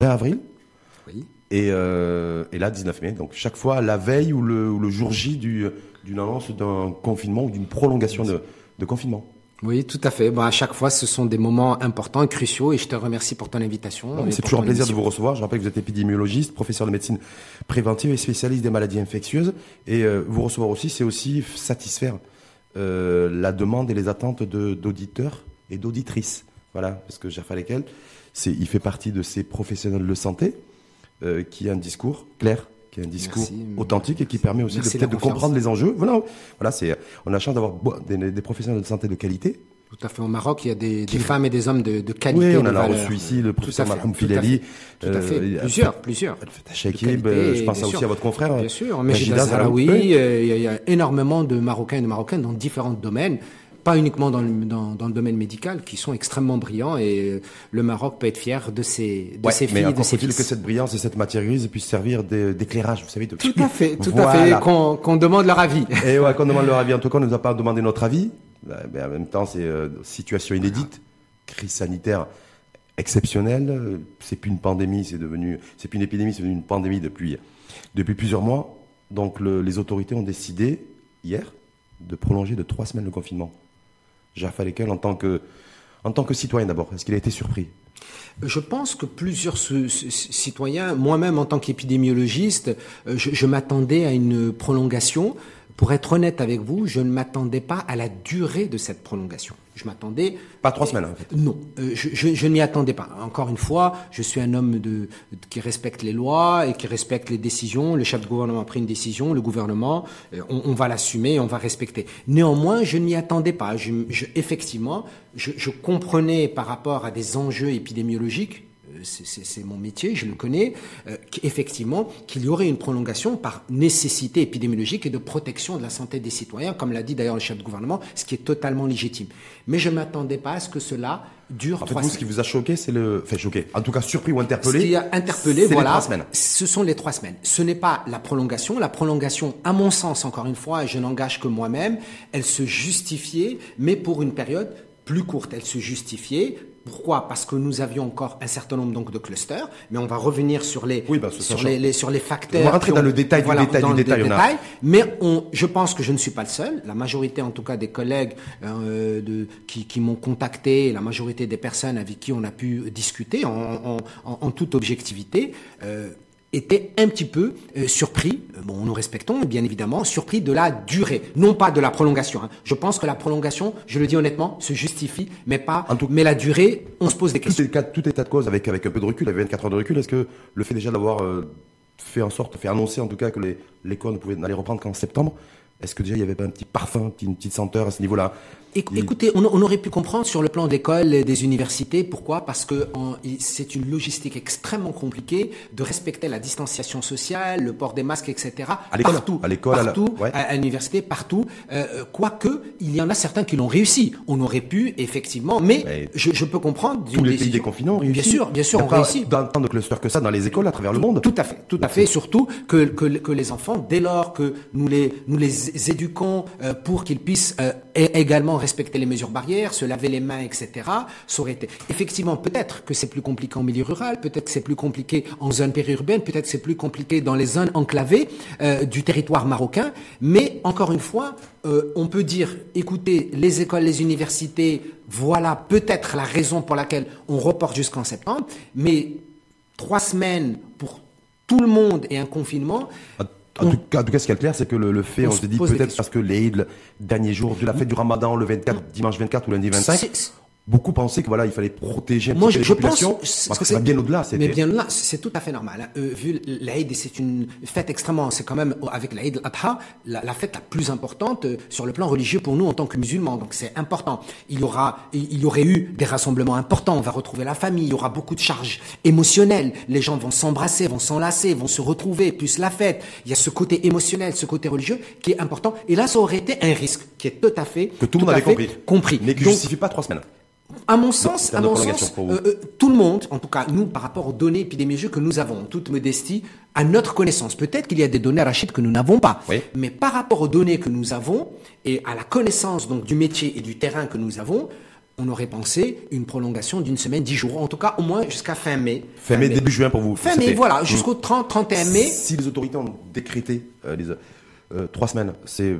20 avril. Oui. Et, euh, et là, 19 mai. Donc chaque fois, la veille ou le, ou le jour J du- d'une annonce d'un confinement ou d'une prolongation de, de confinement. Oui, tout à fait. Bon, à chaque fois, ce sont des moments importants et cruciaux et je te remercie pour ton invitation. C'est toujours un plaisir de vous recevoir. Je rappelle que vous êtes épidémiologiste, professeur de médecine préventive et spécialiste des maladies infectieuses. Et euh, vous recevoir aussi, c'est aussi satisfaire euh, la demande et les attentes d'auditeurs et d'auditrices. Voilà, parce que Jaffa Lekel, c'est, il fait partie de ces professionnels de santé euh, qui a un discours clair, qui a un discours Merci. authentique et qui permet aussi de, de comprendre les enjeux. Voilà, voilà c'est, on a la chance d'avoir des, des professionnels de santé de qualité. Tout à fait. Au Maroc, il y a des, des femmes et des hommes de, de qualité. Oui, on en a reçu ici le professeur fait, Filali. Tout à fait. euh, plusieurs, plusieurs. Euh, je pense aussi sûr. à votre confrère. Bien sûr, Zaraoui, Zaraoui. euh, il y, a- il y a énormément de Marocains et de Marocaines dans différents domaines, pas uniquement dans le, dans, dans le domaine médical, qui sont extrêmement brillants et euh, le Maroc peut être fier de ses, de Ouais, ses mais filles et de ses fils. que cette brillance et cette matière grise puissent servir d'é- d'éclairage, vous savez. De... Tout à fait, tout Voilà. à fait, qu'on qu'on demande leur avis. Et ouais, quand on demande leur avis, en tout cas, on ne nous a pas demandé notre avis. Bah, Mais en même temps, c'est euh, situation inédite, crise sanitaire exceptionnelle. Euh, C'est plus une pandémie, c'est devenu, c'est plus une épidémie, c'est devenu une pandémie depuis depuis plusieurs mois. Donc, le- les autorités ont décidé hier de prolonger de trois semaines le confinement. Jaffa en tant que citoyen d'abord, est-ce qu'il a été surpris? Je pense que plusieurs citoyens, moi-même en tant qu'épidémiologiste, euh, je m'attendais à une prolongation. Pour être honnête avec vous, je ne m'attendais pas à la durée de cette prolongation. Je m'attendais Pas trois semaines, en fait. non, euh, je, je, je n'y attendais pas. Encore une fois, je suis un homme de, qui respecte les lois et qui respecte les décisions. Le chef de gouvernement a pris une décision, le gouvernement, euh, on, on va l'assumer, on va respecter. Néanmoins, je n'y attendais pas. Je, je- effectivement, je, je comprenais par rapport à des enjeux épidémiologiques. C'est- mon métier, je le connais, euh, qu'effectivement, qu'il y aurait une prolongation par nécessité épidémiologique et de protection de la santé des citoyens, comme l'a dit d'ailleurs le chef de gouvernement, ce qui est totalement légitime. Mais je ne m'attendais pas à ce que cela dure En fait, vous, ce qui vous a choqué, c'est le, enfin choqué, en tout cas surpris ou interpellé. Ce qui a interpellé, c'est les voilà, trois semaines. ce sont les trois semaines. Ce n'est pas la prolongation. La prolongation, à mon sens, encore une fois, et je n'engage que moi-même, elle se justifiait, mais pour une période plus courte. Elle se justifiait. Pourquoi? Parce que nous avions encore un certain nombre donc de clusters, mais on va revenir sur les Oui, bah, sur les, les- sur les facteurs. On va rentrer dans ont- le détail du détail dans du le détail, on a- détail. Mais on, je pense que je ne suis pas le seul. La majorité, en tout cas, des collègues euh, de, qui, qui m'ont contacté, la majorité des personnes avec qui on a pu discuter en, en, en- en toute objectivité, euh, étaient un petit peu euh, surpris, euh, bon, nous respectons bien évidemment, surpris de la durée, non pas de la prolongation. hein. Je pense que la prolongation, je le dis honnêtement, se justifie, mais pas, En tout- mais la durée, on se pose des Tout questions. est, cas- tout état de cause avec, avec un peu de recul, avec 24 heures de recul, est-ce que le fait déjà d'avoir euh, fait en sorte, fait annoncer en tout cas que les- l'école ne pouvait n'allait reprendre qu'en septembre, est-ce que déjà il y avait pas un petit parfum, une petite senteur à ce niveau-là? Écoutez, on, on aurait pu comprendre sur le plan de l'école et des universités. Pourquoi Parce que c'est une logistique extrêmement compliquée de respecter la distanciation sociale, le port des masques, etc. À l'école, partout, à l'école, à la- partout, ouais. à, à l'université, partout. Euh, Quoique, il y en a certains qui l'ont réussi. On aurait pu, effectivement, mais Mais je, je peux comprendre. Tous les pays déconfinés ont Bien réussi. sûr, bien sûr, y a on réussit. Tant de clusters que ça dans les écoles à travers le monde. Tout à fait, tout à fait. Surtout que, que, que les enfants, dès lors que nous les, nous les éduquons euh, pour qu'ils puissent euh, également respecter les mesures barrières, se laver les mains, etc., ça aurait. Effectivement, peut-être que c'est plus compliqué en milieu rural, peut-être que c'est plus compliqué en zone périurbaine, peut-être que c'est plus compliqué dans les zones enclavées euh, du territoire marocain, mais encore une fois, euh, on peut dire, écoutez, les écoles, les universités, voilà peut-être la raison pour laquelle on reporte jusqu'en septembre, mais trois semaines pour tout le monde et un confinement. En, tout cas, en tout cas, ce qui est clair, c'est que le, le fait, On on, se dit peut-être parce que l'Eid, le dernier jour de la fête du Ramadan, le 24, dimanche 24 ou lundi 25, C'est- beaucoup pensaient que voilà, il fallait protéger un Moi, je, pense parce que ça va bien au-delà. Mais bien là, c'est tout à fait normal. hein. Euh, vu l'Aïd, c'est une fête extrêmement, c'est quand même avec l'Aïd al-Adha, la, la fête la plus importante euh, sur le plan religieux pour nous en tant que musulmans. Donc c'est important. Il y aura, il y aurait eu des rassemblements importants. On va retrouver la famille. Il y aura beaucoup de charges émotionnelles. Les gens vont s'embrasser, vont s'enlacer, vont se retrouver. Plus la fête. Il y a ce côté émotionnel, ce côté religieux qui est important. Et là, ça aurait été un risque qui est tout à fait que tout le monde avait compris. compris. Mais qui ne justifie pas trois semaines. À mon sens, à mon euh, euh, tout le monde, en tout cas nous, par rapport aux données épidémiologiques que nous avons, en toute modestie, à notre connaissance, peut-être qu'il y a des données Rachid que nous n'avons pas, Oui. mais par rapport aux données que nous avons et à la connaissance donc du métier et du terrain que nous avons, on aurait pensé une prolongation d'une semaine, dix jours, en tout cas au moins jusqu'à fin mai. Fin, mai, début juin pour vous. Fin mai, voilà, jusqu'au 30, 31 mai. Si les autorités ont décrété euh, les, euh, trois semaines, c'est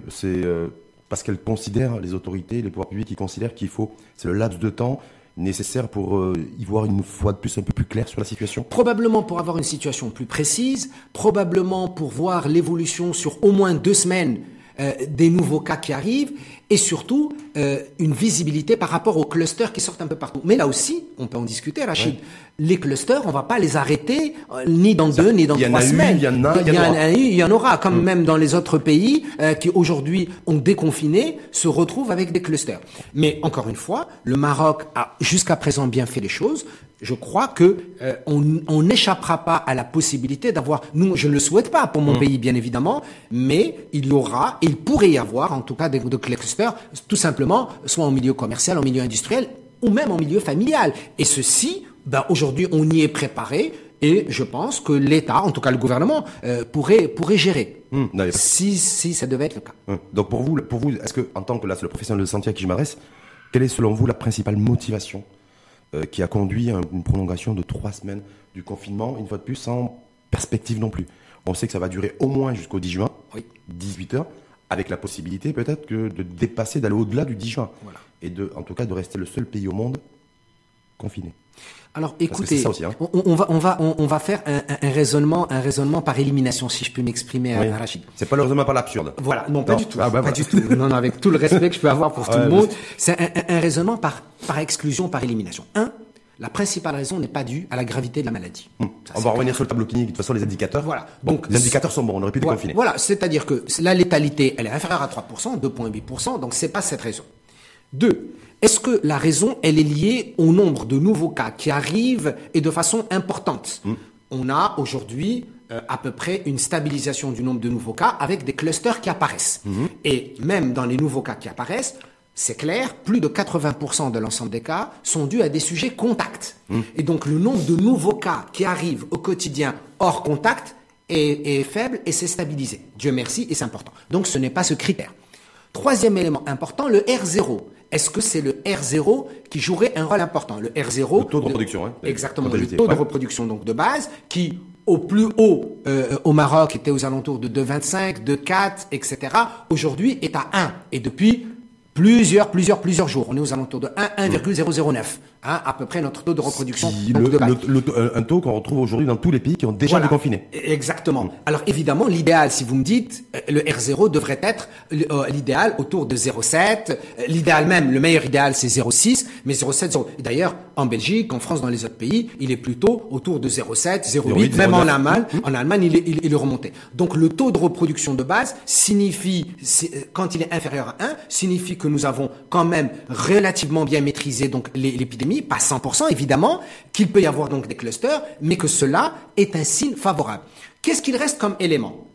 parce qu'elles considèrent, les autorités, les pouvoirs publics, qui considèrent qu'il faut, c'est le laps de temps nécessaire pour euh, y voir une fois de plus un peu plus clair sur la situation Probablement pour avoir une situation plus précise, probablement pour voir l'évolution sur au moins deux semaines euh, des nouveaux cas qui arrivent et surtout euh, une visibilité par rapport aux clusters qui sortent un peu partout. Mais là aussi, on peut en discuter, Rachid. Les clusters, on va pas les arrêter euh, ni dans deux ni dans trois semaines. Il y en a, il y, en a eu, il y en aura. Comme mm. même dans les autres pays euh, qui aujourd'hui ont déconfiné, se retrouvent avec des clusters. Mais encore une fois, le Maroc a jusqu'à présent bien fait les choses je crois que euh, on n'échappera pas à la possibilité d'avoir, nous, je ne le souhaite pas pour mon mm. pays bien évidemment, mais il y aura, il pourrait y avoir en tout cas des, de clusters, tout simplement, soit en milieu commercial, en milieu industriel, ou même en milieu familial. Et ceci, ben, aujourd'hui, on y est préparé. Et je pense que l'État, en tout cas le gouvernement, euh, pourrait pourrait gérer mm. si si ça devait être le cas. Mm. Donc pour vous, pour vous, est-ce que en tant que là, c'est le professionnel de santé à qui je m'adresse, quelle est selon vous la principale motivation euh, qui a conduit à une prolongation de trois semaines du confinement, une fois de plus, sans perspective non plus? On sait que ça va durer au moins jusqu'au 10 juin, 18 heures, avec la possibilité peut-être que de dépasser, d'aller au-delà du 10 juin. Et de, en tout cas de rester le seul pays au monde confiné. Alors écoutez, hein. on, va on va on, va faire un, raisonnement un raisonnement par élimination si je peux m'exprimer à Rachid. C'est pas le raisonnement par l'absurde. Voilà, non, pas du tout, ah, bah, pas du tout. Non, non, avec tout le respect que je peux avoir pour tout le monde, c'est un, raisonnement par par exclusion par élimination. Un, la principale raison n'est pas due à la gravité de la maladie. On va revenir sur le tableau clinique. De toute façon, les indicateurs. Voilà. Donc, les indicateurs sont bons. On aurait pu voilà, déconfiner. Voilà. C'est-à-dire que la létalité, elle est inférieure à 3%, 2,8%. Donc, c'est pas cette raison. Deux, est-ce que la raison, elle est liée au nombre de nouveaux cas qui arrivent et de façon importante hmm. On a aujourd'hui euh, à peu près une stabilisation du nombre de nouveaux cas avec des clusters qui apparaissent. Hmm. Et même dans les nouveaux cas qui apparaissent, c'est clair, plus de 80% de l'ensemble des cas sont dus à des sujets contacts. Hmm. Et donc le nombre de nouveaux cas qui arrivent au quotidien hors contact est, est faible et s'est stabilisé. Dieu merci, et c'est important. Donc ce n'est pas ce critère. Troisième élément important, le R0 est-ce que c'est le R0 qui jouerait un rôle important? Le R0, le taux de reproduction, hein, exactement, le taux de reproduction donc de base, qui au plus haut euh, au Maroc était aux alentours de 2,25, 2,4, etc. Aujourd'hui est à 1 et depuis plusieurs, plusieurs, plusieurs jours. On est aux alentours de 1, 1,009. Hein, à peu près notre taux de reproduction. un taux qu'on retrouve aujourd'hui dans tous les pays qui ont déjà déconfiné. Exactement. Mm. Alors évidemment, l'idéal, si vous me dites, euh, le R0 devrait être euh, l'idéal autour de 0,7. L'idéal même, le meilleur idéal, c'est 0,6, mais 0,7, 0. D'ailleurs, en Belgique, en France, dans les autres pays, il est plutôt autour de 0,7, 0,8, même en Allemagne. Mm. En Allemagne, il est, il, est remonté. Donc le taux de reproduction de base signifie, quand il est inférieur à 1, signifie que nous avons quand même relativement bien maîtrisé donc l'épidémie pas 100% évidemment, qu'il peut y avoir donc des clusters, mais que cela est un signe favorable. Qu'est-ce qu'il reste comme élément?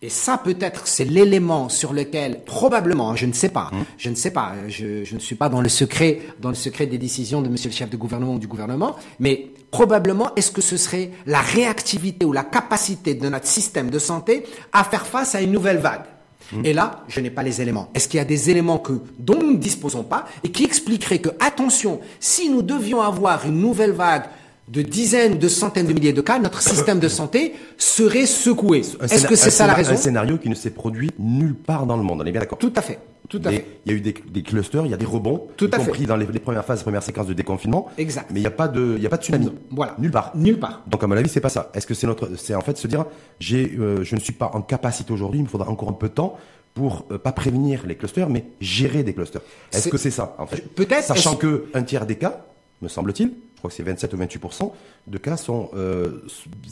Et ça, peut-être, c'est l'élément sur lequel, probablement, je ne sais pas, hum. je ne sais pas, je, je, ne suis pas dans le secret, dans le secret des décisions de Monsieur le chef de gouvernement ou du gouvernement, mais probablement, est-ce que ce serait la réactivité ou la capacité de notre système de santé à faire face à une nouvelle vague Hmm. Et là, je n'ai pas les éléments. Est-ce qu'il y a des éléments que, dont nous ne disposons pas et qui expliqueraient que, attention, si nous devions avoir une nouvelle vague de dizaines, de centaines de milliers de cas, notre système de santé serait secoué. Est-ce que c'est ça la raison Un scénario qui ne s'est produit nulle part dans le monde, on est bien d'accord Tout à fait. Tout à fait. Il y a eu des, des, clusters, il y a des rebonds, Tout y compris dans les, premières phases, les premières séquences de déconfinement. Exact. Mais il n'y a pas de, il y a pas de tsunami. Voilà. Nulle part. Nulle part. Donc à mon avis, c'est pas ça. Est-ce que c'est notre, c'est en fait se dire, j'ai, euh, je ne suis pas en capacité aujourd'hui, il me faudra encore un peu de temps pour euh, pas prévenir les clusters, mais gérer des clusters. Est-ce que c'est ça, en fait? Peut-être. Sachant que un tiers des cas, me semble-t-il, je crois que c'est 27 ou 28% de cas sont euh,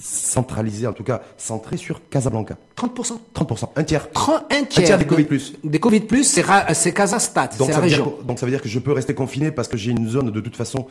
centralisés, en tout cas centrés sur Casablanca. 30% 30% Un tiers. un tiers. des Covid plus. Des Covid plus, c'est Casastat, c'est la région. donc ça veut dire que je peux rester confiné parce que j'ai une zone de toute façon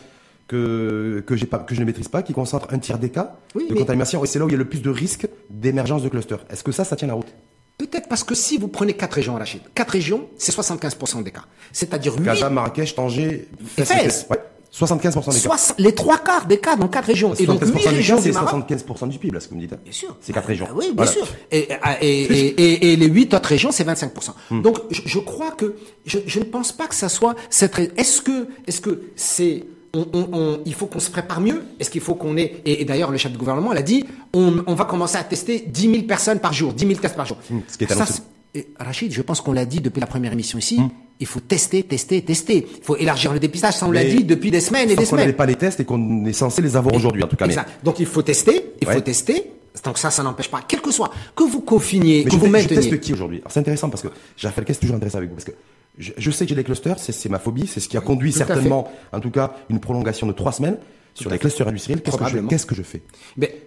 que que j'ai pas que je ne maîtrise pas, qui concentre un tiers des cas de contamination, et c'est là où il y a le plus de risques d'émergence de clusters. Est-ce que ça, ça tient la route? Peut-être parce que si vous prenez quatre régions, Rachid, quatre régions, c'est 75% des cas. C'est-à-dire 8... Casa, Marrakech, Tanger, Fès. 75% des cas. Soix- les trois quarts des cas dans quatre régions. Et donc 75% huit des régions cas, du c'est Maroc. 75% du PIB, là, ce que vous me dites. hein. Bien sûr. C'est quatre régions. Ah oui, bien Voilà. sûr. Et, et, et, et- et les huit autres régions, c'est 25%. Hmm. Donc, je, je crois que je, je ne pense pas que ça soit cette. Est-ce que est-ce que c'est on, on- on- il faut qu'on se prépare mieux? Est-ce qu'il faut qu'on ait et, et d'ailleurs le chef de gouvernement l'a dit, on, on va commencer à tester 10 000 personnes par jour, 10 000 tests par jour. ce qui est Ça, annoncé. c'est- et Rachid, je pense qu'on l'a dit depuis la première émission ici. Il faut tester, tester, tester. Il faut élargir le dépistage. Ça, on l'a dit depuis des semaines et des Sauf qu'on n'avait semaines. pas les tests et qu'on est censé les avoir aujourd'hui, en tout cas. Mais. Donc il faut tester, il faut tester. Donc ça, ça n'empêche pas, quel que soit, que vous confiniez, mais que je, vous te- je mainteniez. teste qui aujourd'hui C'est intéressant parce que j'ai fait le c'est toujours intéressant avec vous. Parce que je, je sais que j'ai des clusters, c'est ma phobie, c'est ce qui a conduit tout certainement, en tout cas, une prolongation de trois semaines sur les clusters industriels. Qu'est-ce que, je, Probablement. qu'est-ce que je fais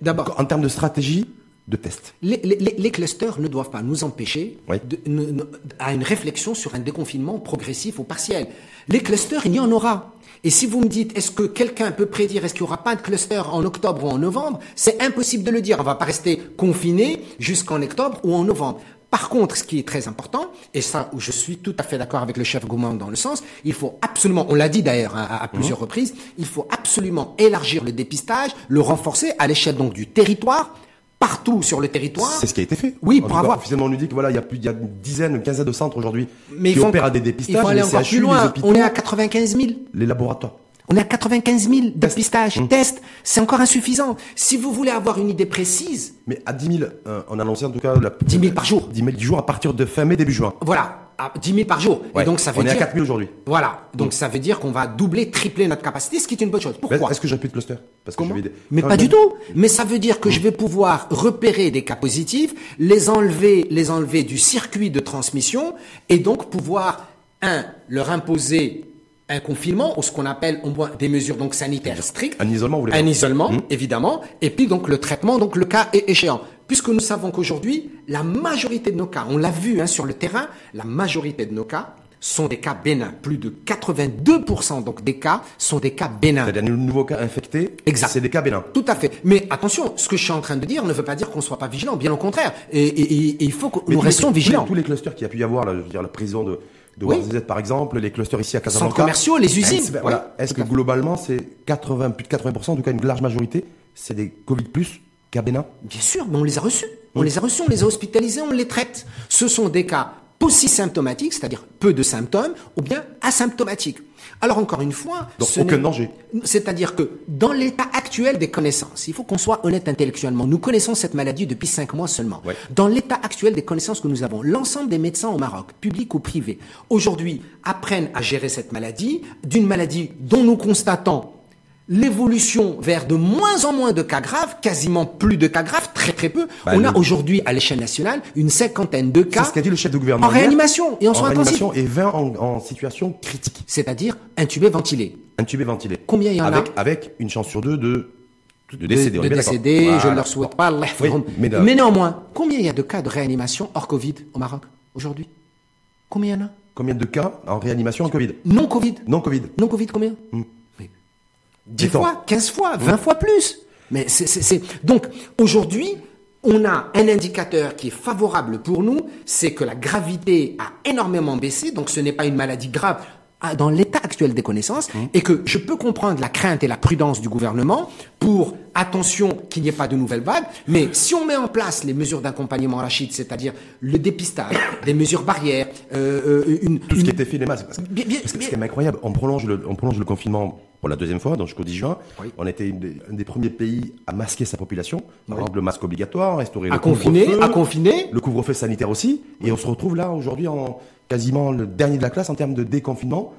d'abord, En termes de stratégie de test. les, les- les- les clusters ne doivent pas nous empêcher Oui. de- ne- ne- à une réflexion sur un déconfinement progressif ou partiel. Les clusters, il y en aura. Et si vous me dites, est-ce que quelqu'un peut prédire, est-ce qu'il n'y aura pas de cluster en octobre ou en novembre C'est impossible de le dire. On va pas rester confiné jusqu'en octobre ou en novembre. Par contre, ce qui est très important, et ça où je suis tout à fait d'accord avec le chef Gouman dans le sens, il faut absolument, on l'a dit d'ailleurs à, à plusieurs reprises, il faut absolument élargir le dépistage, le renforcer à l'échelle donc du territoire, partout sur le territoire. C'est ce qui a été fait. Oui, En pour tout cas, avoir- Officiellement, on nous dit que voilà, il y a plus, il y a une dizaine, une quinzaine de centres aujourd'hui Mais qui il faut, opèrent à des il dépistages. faut aller encore CHU, plus loin. hôpitaux, On est à 95 000. les laboratoires. On est à 95 000 dépistages, tests. C'est encore insuffisant. Si vous voulez avoir une idée précise, Mais à 10 000, euh, on a annoncé en tout cas la, 10 000 par jour. 10 000 jours à partir de fin mai, début juin. voilà, à 10 000 par jour. Ouais. Et donc ça veut on est dire. à 4 000 aujourd'hui. Voilà. Donc ça veut dire qu'on va doubler, tripler notre capacité, ce qui est une bonne chose. Pourquoi Est-ce que j'ai plus de cluster Parce que vais- Mais pas du tout. Mais ça veut dire que je vais pouvoir repérer des cas positifs, les enlever, les enlever du circuit de transmission, et donc pouvoir un leur imposer un confinement ou ce qu'on appelle au moins des mesures donc sanitaires strictes, Un isolement, vous voulez un isolement évidemment, et puis donc le traitement donc le cas est échéant. Puisque nous savons qu'aujourd'hui la majorité de nos cas, on l'a vu hein, sur le terrain, la majorité de nos cas sont des cas bénins. Plus de 82% donc des cas sont des cas bénins. C'est-à-dire, les nouveaux cas infectés, Exact. c'est des cas bénins. Tout à fait. Mais attention, ce que je suis en train de dire ne veut pas dire qu'on soit pas vigilant, bien au contraire. Et, et- et- et il faut que Mais nous restions les- vigilants. Tous les clusters qu'il y a pu y avoir, là, je veux dire, la prison de, de Oui. Par exemple, les clusters ici à Casablanca. Centres commerciaux, les usines. Est-ce, voilà. Oui, Est-ce que globalement, c'est 80, plus de 80%, en tout cas une large majorité, c'est des Covid plus, bénins Bien sûr, mais on les a reçus. On les a reçus, on les a hospitalisés, on les traite. Ce sont des cas symptomatiques, c'est-à-dire peu de symptômes, ou bien asymptomatiques. Alors encore une fois, Donc, ce aucun danger. C'est-à-dire que dans l'état actuel des connaissances, il faut qu'on soit honnête intellectuellement. Nous connaissons cette maladie depuis cinq mois seulement. Ouais. Dans l'état actuel des connaissances que nous avons, l'ensemble des médecins au Maroc, publics ou privés, aujourd'hui apprennent à gérer cette maladie, d'une maladie dont nous constatons l'évolution vers de moins en moins de cas graves, quasiment plus de cas graves, très très peu. Bah, On a aujourd'hui à l'échelle nationale une cinquantaine de C'est cas ce qu'a dit le chef de gouvernement. en hier. réanimation et en en soins intensifs, réanimation et 20 en, en situation critique. c'est-à-dire intubés, ventilés. Intubé, ventilé. Combien il y en a avec, Avec une chance sur deux de, de de, décéder. de décédés, je ne leur souhaite pas, yahfazhum. mais néanmoins, combien il y a de cas de réanimation hors Covid au Maroc aujourd'hui? Combien il y en a? Combien de cas en réanimation en Covid? Non Covid Non Covid. Non Covid combien? Mais 10 Attends. fois, 15 fois, 20 fois plus. Mais c'est, Donc, aujourd'hui, on a un indicateur qui est favorable pour nous, c'est que la gravité a énormément baissé, donc ce n'est pas une maladie grave dans l'état actuel des connaissances, et que je peux comprendre la crainte et la prudence du gouvernement pour, attention, qu'il n'y ait pas de nouvelles vagues, mais si on met en place les mesures d'accompagnement Rachid, c'est-à-dire le dépistage, des mesures barrières, euh, euh, une, Tout ce une- qui était fait, les masques. Parce que, Bien- bien- parce que bien- incroyable. On prolonge, le, on prolonge le confinement pour la deuxième fois, donc jusqu'au 10 juin. Oui. On était une des- un des premiers pays à masquer sa population. Par exemple, le masque obligatoire, restaurer à le confiner, couvre-feu, à confiner, le couvre-feu sanitaire aussi. Et on se retrouve là aujourd'hui en quasiment le dernier de la classe en termes de déconfinement.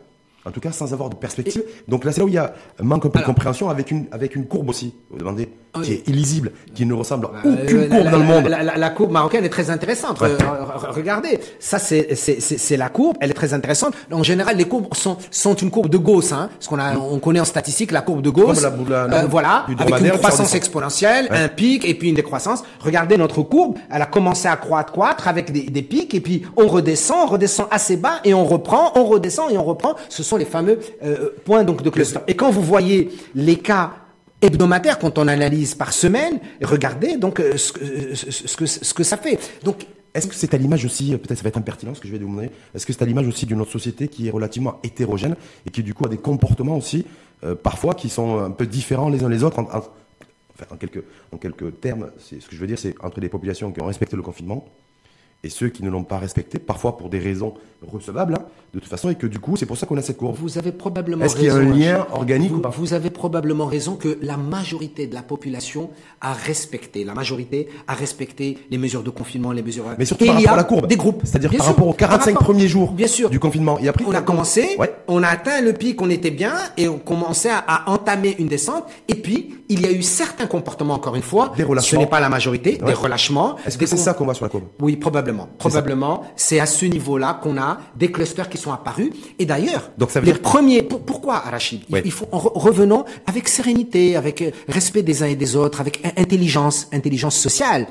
En tout cas, sans avoir de perspective. Donc là, c'est là où il y a un manque un peu de compréhension avec une, avec une courbe aussi, vous demandez, Oui. qui est illisible, qui ne ressemble à Euh, aucune courbe la, dans le monde. La, la- la courbe marocaine est très intéressante. Ouais. Euh, re- re- regardez, ça c'est c'est- la courbe, elle est très intéressante. En général, les courbes sont, sont une courbe de Gauss, hein, ce qu'on a, on connaît en statistique la courbe de Gauss. Comme la boule- la- la Euh, voilà, avec une croissance exponentielle, un pic et puis une décroissance. Regardez notre courbe, elle a commencé à croître, croître avec des, des pics et puis on redescend, on redescend assez bas et on reprend, on redescend et on reprend. Ce sont les fameux euh, points donc de cluster. Et quand vous voyez les cas hebdomadaires, quand on analyse par semaine, regardez donc euh, ce, que- ce, que, ce que ça fait. Donc est-ce que c'est à l'image aussi, peut-être ça va être impertinent ce que je vais demander, est-ce que c'est à l'image aussi d'une autre société qui est relativement hétérogène et qui du coup a des comportements aussi, euh, parfois qui sont un peu différents les uns les autres en, quelques, en quelques termes, ce que je veux dire, c'est entre des populations qui ont respecté le confinement et ceux qui ne l'ont pas respecté, parfois pour des raisons recevables, hein, de toute façon, et que du coup, c'est pour ça qu'on a cette courbe. Vous avez probablement Est-ce qu'il y a un raison, lien organique vous, ou pas vous avez probablement raison que la majorité de la population a respecté, la majorité a respecté les mesures de confinement, les mesures. Mais surtout Et par rapport à la courbe. Des groupes. C'est-à-dire par sûr, rapport aux 45 par rapport- premiers jours Bien sûr. du confinement. Et après, On a commencé, Ouais. on a atteint le pic, on était bien, et on commençait à, à entamer une descente. Et puis, il y a eu certains comportements, encore une fois, Des relâchements. ce n'est pas la majorité, Ouais. des relâchements. Est-ce que c'est ça qu'on voit sur la courbe? Oui, probablement. Probablement, c'est à ce niveau-là qu'on a des clusters qui sont apparus. Et d'ailleurs, Donc ça veut les dire- premiers. pour- pourquoi, Arachid Il- faut en re- revenons avec sérénité, avec euh, respect des uns et des autres, avec in- intelligence, intelligence sociale.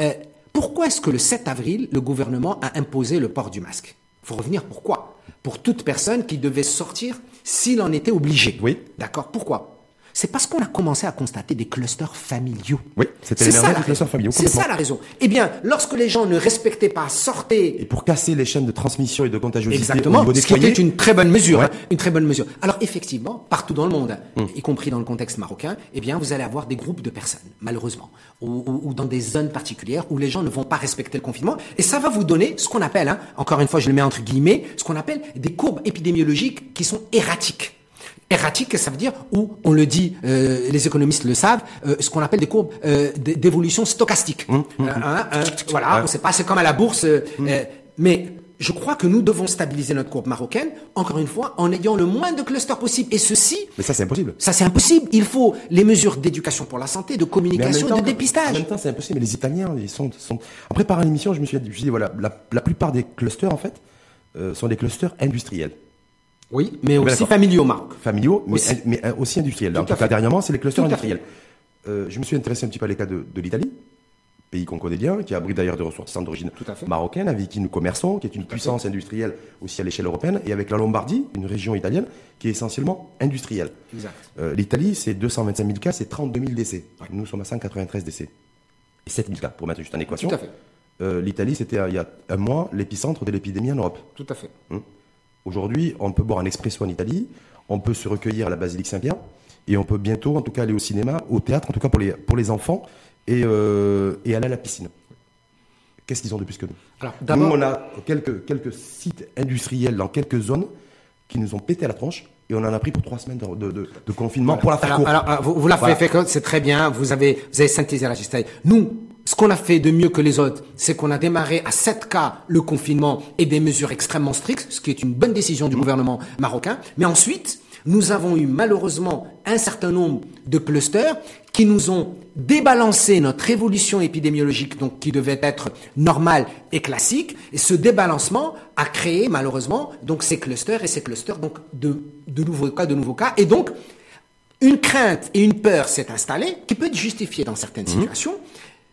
Euh, pourquoi est-ce que le 7 avril, le gouvernement a imposé le port du masque? Il faut revenir. Pourquoi? Pour toute personne qui devait sortir s'il en était obligé. Oui. D'accord? Pourquoi? C'est parce qu'on a commencé à constater des clusters familiaux. Oui, c'était ça, la clusters raison. familiaux, C'est ça la raison. Eh bien, lorsque les gens ne respectaient pas, sortaient Et pour casser les chaînes de transmission et de contagiosité Exactement, au niveau des ce qui était une très bonne mesure, Ouais. hein, une très bonne mesure. Alors effectivement, partout dans le monde, Hum. y compris dans le contexte marocain, eh bien, vous allez avoir des groupes de personnes, malheureusement, ou, ou- ou dans des zones particulières où les gens ne vont pas respecter le confinement, et ça va vous donner ce qu'on appelle, hein, encore une fois, je le mets entre guillemets, ce qu'on appelle des courbes épidémiologiques qui sont erratiques. Erratique, ça veut dire, ou on le dit, euh, les économistes le savent, euh, ce qu'on appelle des courbes euh, d'évolution stochastique. Hum, Euh, hein, hein, voilà, on sait pas, c'est comme à la bourse, mais je crois que nous devons stabiliser notre courbe marocaine, encore une fois, en ayant le moins de clusters possible. Et ceci, Mais ça, c'est impossible. ça c'est impossible. Il faut les mesures d'éducation pour la santé, de en communication, de En dépistage. même temps, c'est impossible. Mais les Italiens, ils sont, sont... En préparant l'émission, je me suis dit, voilà, la, la plupart des clusters, en fait, sont des clusters industriels. Oui, mais aussi d'accord. familiaux au Maroc. familiaux, mais, Aussi. mais euh, aussi industriels. Tout en tout cas, fait. dernièrement, c'est les clusters Tout industriels. Euh, je me suis intéressé un petit peu à les cas de, de l'Italie, pays qu'on connaît bien, qui abrite d'ailleurs des ressortissants d'origine marocaine, avec qui nous commerçons, qui est une puissance industrielle aussi à l'échelle européenne, et avec la Lombardie, une région italienne, qui est essentiellement industrielle. Euh, L'Italie, c'est 225 000 cas, c'est 32 000 décès. Nous sommes à 193 décès. Et 7 000 cas, pour mettre juste en équation. Tout à fait. Euh, L'Italie, c'était il y a un mois l'épicentre de l'épidémie en Europe. Tout à fait. Aujourd'hui, on peut boire un expresso en Italie, on peut se recueillir à la basilique Saint-Pierre, et on peut bientôt, en tout cas, aller au cinéma, au théâtre, en tout cas pour les, pour les enfants, et, euh, et aller à la piscine. Qu'est-ce qu'ils ont de plus que nous? Alors, Nous, on a quelques, quelques sites industriels dans quelques zones qui nous ont pété à la tronche, et on en a pris pour trois semaines de, de- de- de confinement pour la faire alors, vous, vous l'avez Voilà. fait, c'est très bien. Vous avez, vous avez synthétisé la justice. Nous, ce qu'on a fait de mieux que les autres, c'est qu'on a démarré à 7 cas le confinement et des mesures extrêmement strictes, ce qui est une bonne décision du gouvernement marocain. Mais ensuite, nous avons eu malheureusement un certain nombre de clusters qui nous ont débalancé notre évolution épidémiologique, donc qui devait être normale et classique. Et ce débalancement a créé malheureusement donc ces clusters et ces clusters donc de, de nouveaux cas, de nouveaux cas. Et donc une crainte et une peur s'est installée, qui peut être justifiée dans certaines Mhm. situations,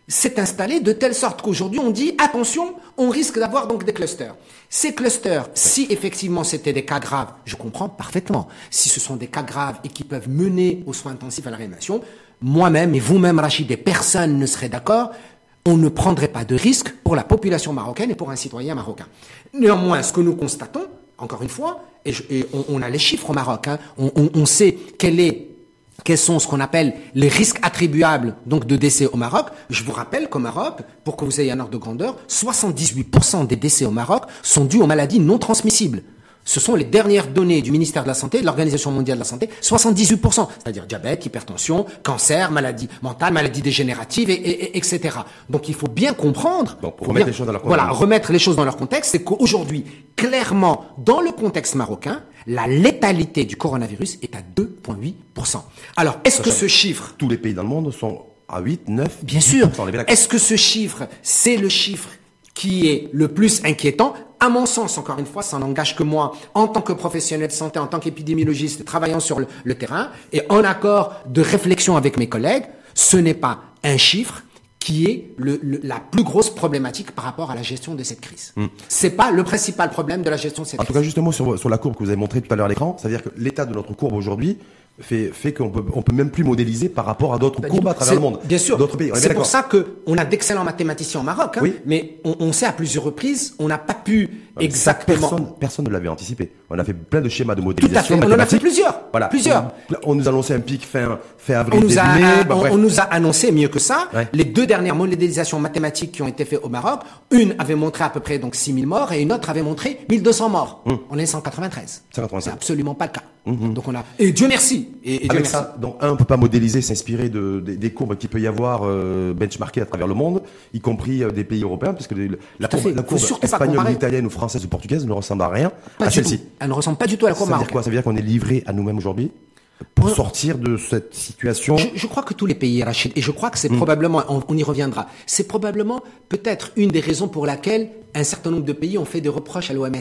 s'est installée de telle sorte qu'aujourd'hui on dit attention, on risque d'avoir donc des clusters. Ces clusters, si effectivement c'était des cas graves, je comprends parfaitement. Si ce sont des cas graves et qui peuvent mener aux soins intensifs à la réanimation, moi-même et vous-même, Rachid, et personne ne serait d'accord, on ne prendrait pas de risque pour la population marocaine et pour un citoyen marocain. Néanmoins, ce que nous constatons, encore une fois, et, on, a les chiffres au Maroc, hein, on, on- on sait quel est quels sont ce qu'on appelle les risques attribuables donc de décès au Maroc? Je vous rappelle qu'au Maroc, pour que vous ayez un ordre de grandeur, 78% des décès au Maroc sont dus aux maladies non transmissibles. Ce sont les dernières données du ministère de la Santé, de l'Organisation mondiale de la santé, 78%, c'est-à-dire diabète, hypertension, cancer, maladie mentale, maladie dégénérative, et, et- et- etc. Donc il faut bien comprendre. Pour remettre bien- les choses dans leur Voilà, contexte. remettre les choses dans leur contexte, c'est qu'aujourd'hui, clairement, dans le contexte marocain, la létalité du coronavirus est à 2,8%. Alors, est-ce que ce chiffre, Tous les pays dans le monde sont à 8, 9, bien sûr, 10%, on est bien d'accord. est-ce que ce chiffre, c'est le chiffre qui est le plus inquiétant? À mon sens, encore une fois, ça n'engage que moi, en tant que professionnel de santé, en tant qu'épidémiologiste, travaillant sur le, le terrain, et en accord de réflexion avec mes collègues, ce n'est pas un chiffre qui est le- le- la plus grosse problématique par rapport à la gestion de cette crise. C'est pas le principal problème de la gestion de cette Hmm. En tout crise. cas, justement, sur, sur la courbe que vous avez montrée tout à l'heure à l'écran, c'est-à-dire que l'état de notre courbe aujourd'hui, fait, fait qu'on peut, on peut même plus modéliser par rapport à d'autres courbes à travers le monde. Bien sûr. D'autres pays. On est C'est pour ça qu'on a d'excellents mathématiciens au Maroc, hein, Oui. mais on, on sait à plusieurs reprises, on n'a pas pu ça, exactement. Personne, personne ne l'avait anticipé. On a fait plein de schémas de Tout à modélisation. fait. On en a fait plusieurs. Voilà. Plusieurs. On, on nous annonçait un pic fin, fin avril, On nous, début a, mai. bah, on, on nous a annoncé mieux que ça. Ouais. Les deux dernières modélisations mathématiques qui ont été faites au Maroc, une avait montré à peu près donc 6000 morts et une autre avait montré 1200 morts. Hum. On est 193. 193. C'est absolument pas le cas. Donc on a et Dieu merci. Et, et Dieu Avec merci. ça, donc un, on peut pas modéliser, s'inspirer de, des- des courbes qu'il peut y avoir euh, benchmarkées à travers le monde, y compris euh, des pays européens, puisque les- la courbe, la espagnole, italienne ou française ou portugaise ne ressemble à rien Pas à celle-ci. Elle ne ressemble pas du tout à la Ça courbe veut dire quoi? Ça veut dire qu'on est livré à nous-mêmes aujourd'hui pour Ouais. sortir de cette situation? Je, je crois que tous les pays, Rachid, et je crois que c'est Hmm. probablement, on, on y reviendra, c'est probablement peut-être une des raisons pour laquelle un certain nombre de pays ont fait des reproches à l'OMS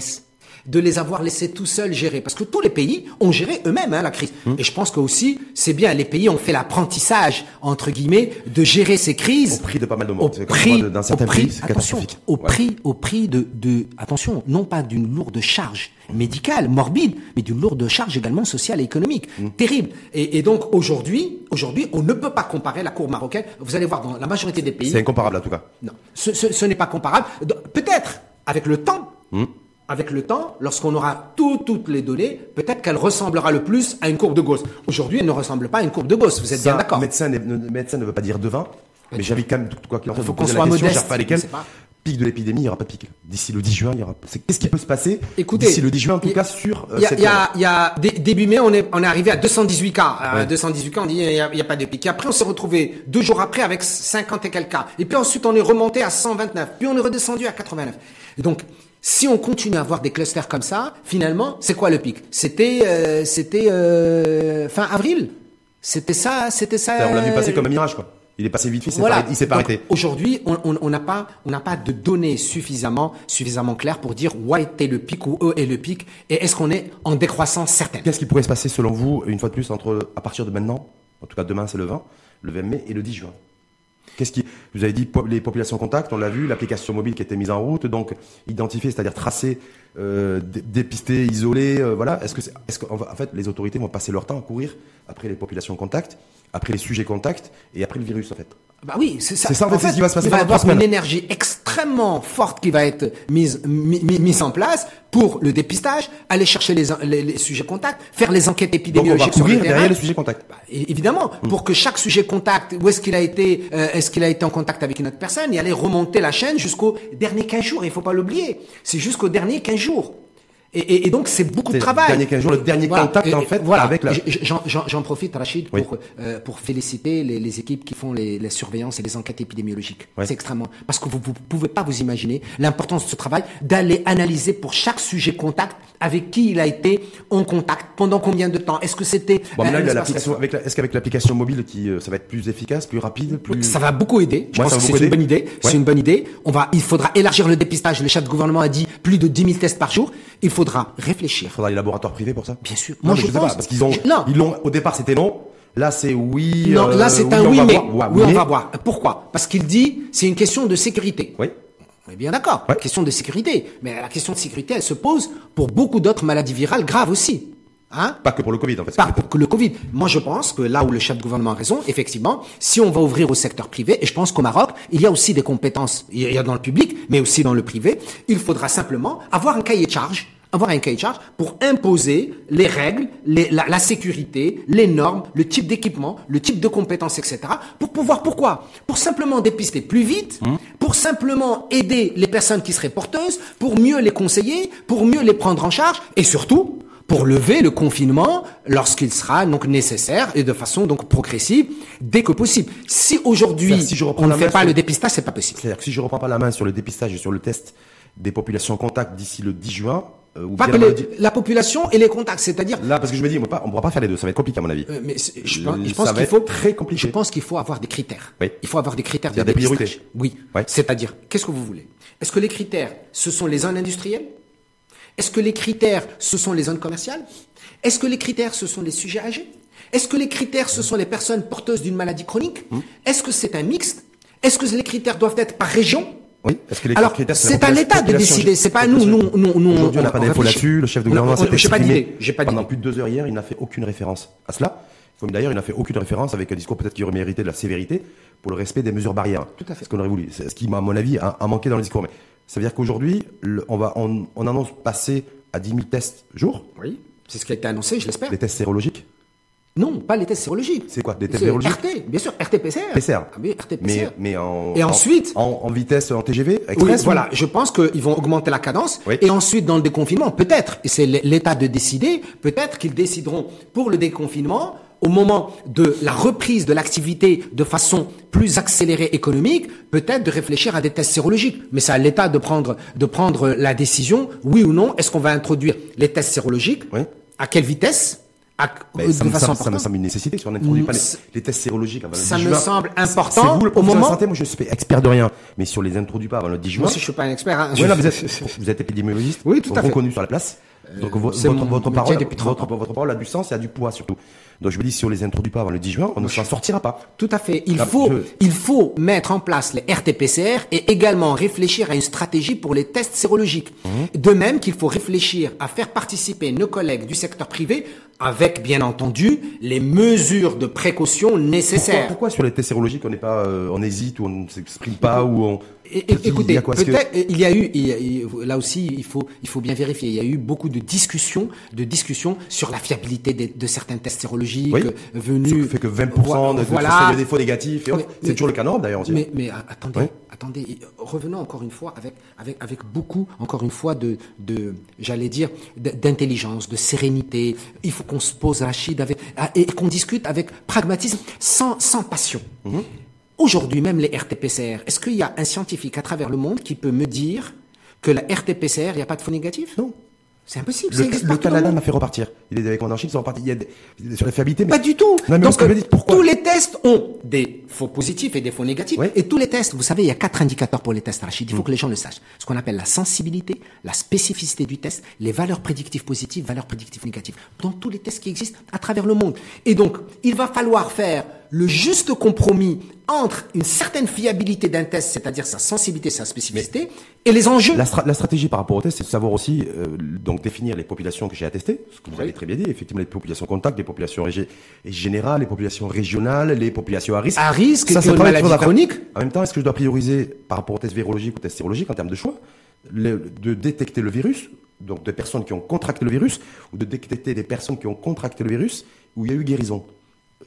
de les avoir laissés tout seuls gérer. Parce que tous les pays ont géré eux-mêmes hein, la crise. Hmm. Et je pense que aussi, c'est bien, les pays ont fait l'apprentissage, entre guillemets, de gérer ces crises. Au prix de pas mal de Au monde. C'est comme prix, moi, dans certains au prix- pays, attention, au Ouais. prix, au prix de, de, attention, non pas d'une lourde charge médicale, morbide, mais d'une lourde charge également sociale et économique. Mm. Terrible. Et, et donc, aujourd'hui, aujourd'hui, on ne peut pas comparer la courbe marocaine. Vous allez voir dans la majorité des pays. C'est incomparable en tout cas. Non, ce, ce- ce n'est pas comparable. Peut-être, avec le temps, Hmm. Avec le temps, lorsqu'on aura tout- toutes les données, peut-être qu'elle ressemblera le plus à une courbe de Gauss. Aujourd'hui, elle ne ressemble pas à une courbe de Gauss. Vous êtes bien d'accord Médecin, médecin ne veut pas dire devin, mais j'invite quand même, quoi qu'il en soit, faut vous qu'on soit modeste, pas lesquels. Pic de l'épidémie, il n'y aura pas de pic. D'ici le 10 juin, il y aura. Qu'est-ce qui peut se passer Écoutez, d'ici le 10 juin, en tout il cas, sur Il y a, il y il début mai, on est, on est arrivé à 218 cas. À Ouais. 218 cas, on dit il n'y a, il a pas de pic. Et après, on s'est retrouvé deux jours après avec 50 et quelques cas. Et puis ensuite, on est remonté à 129. Puis on est redescendu à 89. Et donc, si on continue à avoir des clusters comme ça, finalement, c'est quoi le pic? C'était, euh, c'était euh, fin avril. C'était ça, c'était ça. On l'a vu passer euh, comme un mirage, quoi. Il est passé vite fait, il s'est voilà. pas- il s'est pas Donc, arrêté. Aujourd'hui, on n'a pas, on n'a pas de données suffisamment, suffisamment claires pour dire où était le pic ou où est le pic et est-ce qu'on est en décroissance certaine. Qu'est-ce qui pourrait se passer selon vous, une fois de plus, entre à partir de maintenant, en tout cas demain c'est le 20, le 20 mai et le 10 juin Qu'est-ce qui, vous avez dit les populations contacts, on l'a vu, l'application mobile qui été mise en route, donc identifier, c'est-à-dire tracer, euh, dé- dépister, isoler, euh, voilà. Est-ce que, est-ce qu'en en fait, les autorités vont passer leur temps à courir après les populations contacts, après les sujets contacts et après le virus en fait? Bah oui, c'est ça. C'est ça, en fait, c'est ce qui va se passer Il va y avoir une énergie extrêmement forte qui va être mise, mi- mi- mise en place pour le dépistage, aller chercher les, les, les sujets contacts, faire les enquêtes Donc on va épidémiologiques sur le derrière les sujets contacts. Bah, évidemment, pour que chaque sujet contact, où est-ce qu'il a été, euh, est-ce qu'il a été en contact avec une autre personne, et aller remonter la chaîne jusqu'au dernier 15 jours. Il faut pas l'oublier. C'est jusqu'au dernier 15 jours jours. Et, et- et donc c'est beaucoup de le travail. dernier 15 jours, le dernier contact, Et- en fait, voilà. avec la- J'en, profite, Rachid, pour, Oui. euh, pour féliciter les, les équipes qui font les, les surveillances et les enquêtes épidémiologiques. Ouais. C'est extrêmement. Parce que vous ne pouvez pas vous imaginer l'importance de ce travail d'aller analyser pour chaque sujet contact avec qui il a été en contact, pendant combien de temps. Est-ce que c'était. Bon, euh, est-ce qu'avec l'application mobile, qui, euh, ça va être plus efficace, plus rapide, plus. Ça va beaucoup aider. Je Ouais, pense que c'est une bonne idée. Ouais. C'est une bonne idée. On va, il faudra élargir le dépistage. Le chef de gouvernement a dit plus de 10 000 tests par jour. Il faudra réfléchir. Il faudra les laboratoires privés pour ça? Bien sûr. Moi, je je sais pense- pas, parce qu'ils ont, non. ils l'ont, au départ c'était non, là c'est oui. Non, euh, là c'est un oui, mais voir. oui, on va voir. Pourquoi? Parce qu'il dit c'est une question de sécurité. Oui. On est bien d'accord. Ouais. Question de sécurité. Mais la question de sécurité, elle se pose pour beaucoup d'autres maladies virales graves aussi. Hein? Pas que pour le Covid en fait. pas pour que le Covid. Moi, je pense que là où le chef de gouvernement a raison, effectivement, si on va ouvrir au secteur privé, et je pense qu'au Maroc, il y a aussi des compétences, il y a dans le public, mais aussi dans le privé, il faudra simplement avoir un cahier de charge, avoir un cahier de charge pour imposer les règles, les- la, la sécurité, les normes, le type d'équipement, le type de compétences, etc. Pour pouvoir, pourquoi? Pour simplement dépister plus vite, pour simplement aider les personnes qui seraient porteuses, pour mieux les conseiller, pour mieux les prendre en charge, et surtout, pour lever le confinement lorsqu'il sera donc nécessaire et de façon donc progressive dès que possible. Si aujourd'hui si je reprends on ne fait pas sur- le dépistage, c'est pas possible. C'est-à-dire que si je reprends pas la main sur le dépistage et sur le test des populations contacts d'ici le 10 juin, ou Pas bien que le les- 10 la population et les contacts, c'est-à-dire là parce que je me dis on ne pourra pas faire les deux, ça va être compliqué à mon avis. euh, mais je Euh, pense, je qu'il faut très compliqué. Je pense qu'il faut avoir des critères. Oui. Il faut avoir des critères de des priorités. Oui. Ouais. C'est-à-dire, qu'est-ce que vous voulez? Est-ce que les critères, ce sont les zones industrielles? Est-ce que les critères, ce sont les zones commerciales? Est-ce que les critères, ce sont les sujets âgés? Est-ce que les critères, ce sont les personnes porteuses d'une maladie chronique? Hum. Est-ce que c'est un mixte? Est-ce que les critères doivent être par région? Oui, parce que les Alors, c'est à l'État de décider, c'est pas à nous, nous, nous, nous. Aujourd'hui, on n'a pas d'info là-dessus. Le chef de gouvernement s'est exprimé d'idée, j'ai pas pendant plus de deux heures hier. Il n'a fait aucune référence à cela. Comme d'ailleurs, il n'a fait aucune référence avec un discours peut-être qui aurait mérité de la sévérité pour le respect des mesures barrières. Tout à fait. Ce qu'on aurait voulu. C'est ce qui, à mon avis, a, a manqué dans le discours. Mais ça veut dire qu'aujourd'hui, on va, on, on annonce passer à 10 000 tests jour, Oui, c'est ce qui a été annoncé, je l'espère. des tests sérologiques. Non, pas les tests sérologiques. C'est quoi, des tests C'est virologiques RT, bien sûr, RT-PCR. PCR. Ah oui, RT-PCR. Mais, mais en, Et en- ensuite en, en vitesse en TGV Oui, express. voilà, je pense qu'ils vont augmenter la cadence. Oui. Et ensuite, dans le déconfinement, peut-être, et c'est l'État de décider, peut-être qu'ils décideront pour le déconfinement, au moment de la reprise de l'activité de façon plus accélérée économique, peut-être de réfléchir à des tests sérologiques. Mais c'est à l'État de prendre, de prendre la décision, oui ou non, est-ce qu'on va introduire les tests sérologiques? Oui. À quelle vitesse? À, Ben, de ça, me, façon ça me- ça me importante semble une nécessité si on n'introduit pas les, tests sérologiques avant le ça 10 me juin. semble C'est- important C'est vous le au moment- de santé, moi je suis expert de rien. Mais si on les introduit pas avant le 10 juin. Moi aussi, je suis pas un expert. hein. Ouais, non, vous, êtes, vous êtes épidémiologiste. Oui, tout à fait. Reconnu sur la place. Donc vo- c'est votre, votre, métier parole, depuis 30 votre, votre parole a du sens et a du poids surtout. Donc je me dis, si on les introduit pas avant le 10 juin, on ne s'en sortira pas. Tout à fait. Il Ah, faut, je- il faut mettre en place les RT-PCR et également réfléchir à une stratégie pour les tests sérologiques. Mmh. De même qu'il faut réfléchir à faire participer nos collègues du secteur privé avec, bien entendu, les mesures de précaution nécessaires. pourquoi sur les tests sérologiques on n'est pas, euh, on hésite ou on ne s'exprime pas ou on. Écoutez, que- peut-être il y a eu, il y a- il- là aussi, il faut, il faut bien vérifier. Il y a eu beaucoup de discussions, de discussions sur la fiabilité de, certains tests sérologiques Oui. euh, venus. Ce qui fait que 20% de, voilà. de défauts négatifs C'est toujours le cas d'ailleurs. Mais, mais a- attendez, Oui. attendez, euh, revenons encore une fois avec, avec, avec beaucoup, encore une fois, de, de j'allais dire, d'intelligence, de sérénité. Il faut qu'on se pose, Rachid, avec, ah, et qu'on discute avec pragmatisme, sans, sans passion. Mhm. Aujourd'hui, même les RT-PCR, est-ce qu'il y a un scientifique à travers le monde qui peut me dire que la RT-PCR, il n'y a pas de faux négatif Non. C'est impossible. Le, le Canada m'a fait repartir. Il est avec moi en Chine, ils sont repartis. Il y a des, sur la fiabilité, mais Pas du tout. Non, mais Donc, que je pourquoi? tous les tests ont des faux positifs et des faux négatifs. Oui. Et tous les tests, vous savez, il y a quatre indicateurs pour les tests, Rachid. Il faut que les gens le sachent. Ce qu'on appelle la sensibilité, la spécificité du test, les valeurs prédictives positives, valeurs prédictives négatives. Dans tous les tests qui existent à travers le monde. Et donc, il va falloir faire le juste compromis entre une certaine fiabilité d'un test, c'est-à-dire sa sensibilité, sa spécificité, et les enjeux. La, stra- la stratégie par rapport au test, c'est de savoir aussi euh, donc définir les populations que j'ai à tester, ce que vous avez très bien dit, effectivement les populations contact, les populations générales, les populations régionales, les populations à risque. À risque, Ça, pas une maladie chronique. En même temps, est-ce que je dois prioriser par rapport au test virologique ou au test sérologique en termes de choix, le- de détecter le virus, donc de personnes qui ont contracté le virus, ou de détecter des personnes qui ont contracté le virus où il y a eu guérison?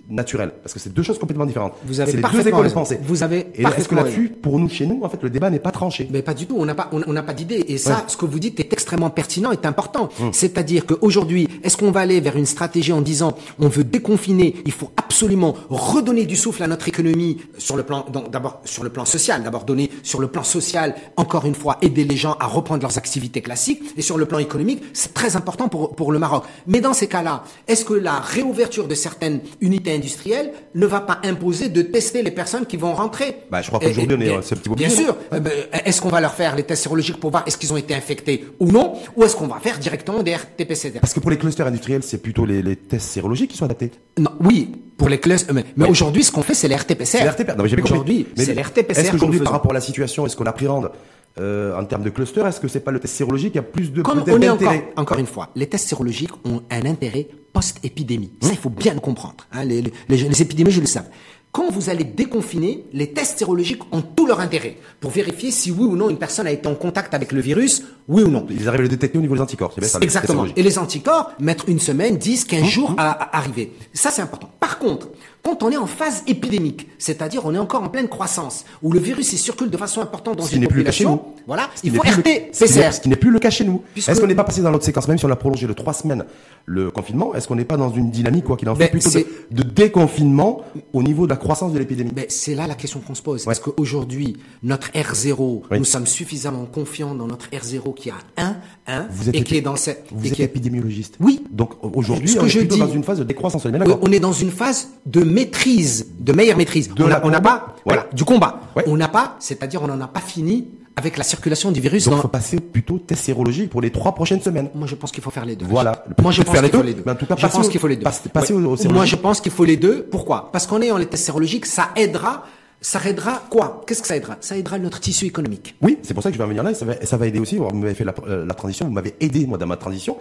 Naturelle Parce que c'est deux choses complètement différentes. Vous avez deux de pensée. Vous avez Et est-ce que là-dessus, pour nous, chez nous, en fait, le débat n'est pas tranché? Mais pas du tout, on n'a pas, on, n'a pas d'idée. Et ça, Ouais. ce que vous dites est extrêmement pertinent, est important. Hum. C'est-à-dire qu'aujourd'hui, est-ce qu'on va aller vers une stratégie en disant, on veut déconfiner, il faut absolument redonner du souffle à notre économie sur le plan, d'abord sur le plan social, d'abord donner sur le plan social, encore une fois, aider les gens à reprendre leurs activités classiques, et sur le plan économique, c'est très important pour, pour le Maroc. Mais dans ces cas-là, est-ce que la réouverture de certaines unités industrielles ne va pas imposer de tester les personnes qui vont rentrer Bah, je crois qu'aujourd'hui, Et- et- on est- un petit peu Bien sûr. Euh, ben, Est-ce qu'on va leur faire les tests sérologiques pour voir est-ce qu'ils ont été infectés ou non Ou est-ce qu'on va faire directement des RT-PCR Parce que pour les clusters industriels, c'est plutôt les, les tests sérologiques qui sont adaptés. Non, oui, pour les classes. Mais, mais aujourd'hui, ce qu'on fait, c'est les RT-PCR. Bien. Aujourd'hui, c'est les RT-PCR. Est-ce qu'aujourd'hui, par rapport à la situation, est-ce qu'on appréhende euh, en termes de cluster, est-ce que c'est pas le test sérologique? Qui a plus de Comme on est encore, une fois, les tests sérologiques ont un intérêt post-épidémie. Ça, il faut bien le comprendre. hein. les, les, les, les épidémiologistes le savent. Quand vous allez déconfiner, les tests sérologiques ont tout leur intérêt pour vérifier si oui ou non une personne a été en contact avec le virus, oui ou non. Ils arrivent à le détecter au niveau des anticorps. C'est bien ça, Exactement. Et les anticorps mettre une semaine, 10, 15 Mmh, jours à, à arriver. Ça, c'est important. Par contre, quand on est en phase épidémique, c'est-à-dire on est encore en pleine croissance, où le virus il circule de façon importante dans Ce qui une n'est plus le cas chez population, nous. voilà, Ce il faut plus le- RT, ce qui n'est- PCR. Ce qui n'est plus le cas chez nous. Est-ce qu'on n'est pas passé dans l'autre séquence, même si on a prolongé de trois semaines le confinement, est-ce qu'on n'est pas dans une dynamique, quoi qu'il en soit, plutôt de, déconfinement au niveau de la croissance de l'épidémie? C'est là la question qu'on se pose. Est-ce qu'aujourd'hui, notre R0, Oui. nous sommes suffisamment confiants dans notre R0 qui a 1, 1, Vous êtes et qui épi- est dans cette... Vous êtes est- épidémiologiste. Oui. Donc aujourd'hui, que on est je plutôt dis- dans une phase de décroissance. On est Oui, on est dans une phase de maîtrise, de meilleure maîtrise. De on n'a pas, voilà, Ouais. du combat. Ouais. On n'a pas, c'est-à-dire on n'en a pas fini avec la circulation du virus Donc il dans, faut passer plutôt test sérologique pour les trois prochaines semaines. Moi, je pense qu'il faut faire les deux. Voilà. Moi, je pense qu'il faut les deux. mais en tout cas, je pense au- qu'il faut les deux. passer- passer au- au Moi, je pense qu'il faut les deux. Pourquoi? Parce qu'en ayant les tests sérologiques, ça aidera Ça aidera quoi? Qu'est-ce que ça aidera? Ça aidera notre tissu économique. Oui, c'est pour ça que je vais en venir là. Et ça, va, ça va aider aussi. Vous m'avez fait la, euh, la, transition, vous m'avez aidé moi dans ma transition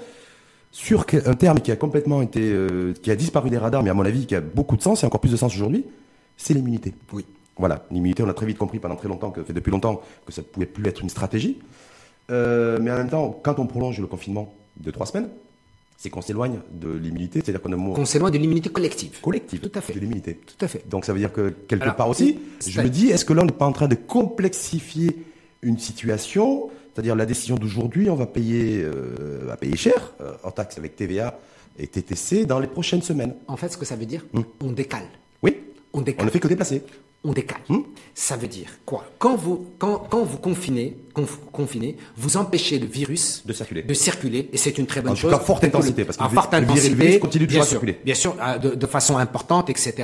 sur un terme qui a complètement été, euh, qui a disparu des radars, mais à mon avis qui a beaucoup de sens et encore plus de sens aujourd'hui. C'est l'immunité. Oui. Voilà, l'immunité. On a très vite compris pendant très longtemps que, fait depuis longtemps, que ça pouvait plus être une stratégie. Euh, mais en même temps, quand on prolonge le confinement de trois semaines, c'est qu'on s'éloigne de l'immunité, c'est-à-dire qu'on a... Qu'on s'éloigne de l'immunité collective. Collective. Tout à fait. De l'immunité. Tout à fait. Donc ça veut dire que quelque part aussi, je me dis, est-ce que là on n'est pas en train de complexifier une situation? C'est-à-dire la décision d'aujourd'hui, on va payer, euh, va payer cher euh, en taxe avec TVA et TTC dans les prochaines semaines. En fait, ce que ça veut dire, hmm. on décale. Oui. On décale. On ne fait que déplacer on décale. Hmm? Ça veut dire quoi? Quand vous, quand, quand vous confinez, confinez, vous empêchez le virus de circuler. De circuler et c'est une très bonne en chose. À forte intensité, parce que à forte intensité, le virus continue bien à sûr, circuler. Bien sûr, de, de, façon importante, etc.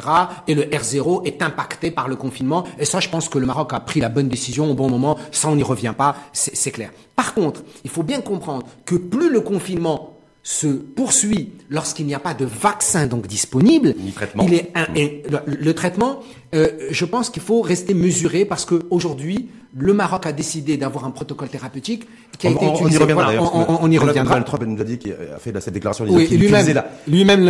Et le R0 est impacté par le confinement. Et ça, je pense que le Maroc a pris la bonne décision au bon moment. Ça, on n'y revient pas, c'est clair. Par contre, il faut bien comprendre que plus le confinement se poursuit lorsqu'il n'y a pas de vaccin donc disponible, il est un, le, traitement. Euh, je pense qu'il faut rester mesuré parce que aujourd'hui, le Maroc a décidé d'avoir un protocole thérapeutique qui a on, été on, utilisé. On y reviendra. on, on, y reviendra. Donald Trump nous a dit qu'il a fait cette déclaration. Oui, lui-même, lui-même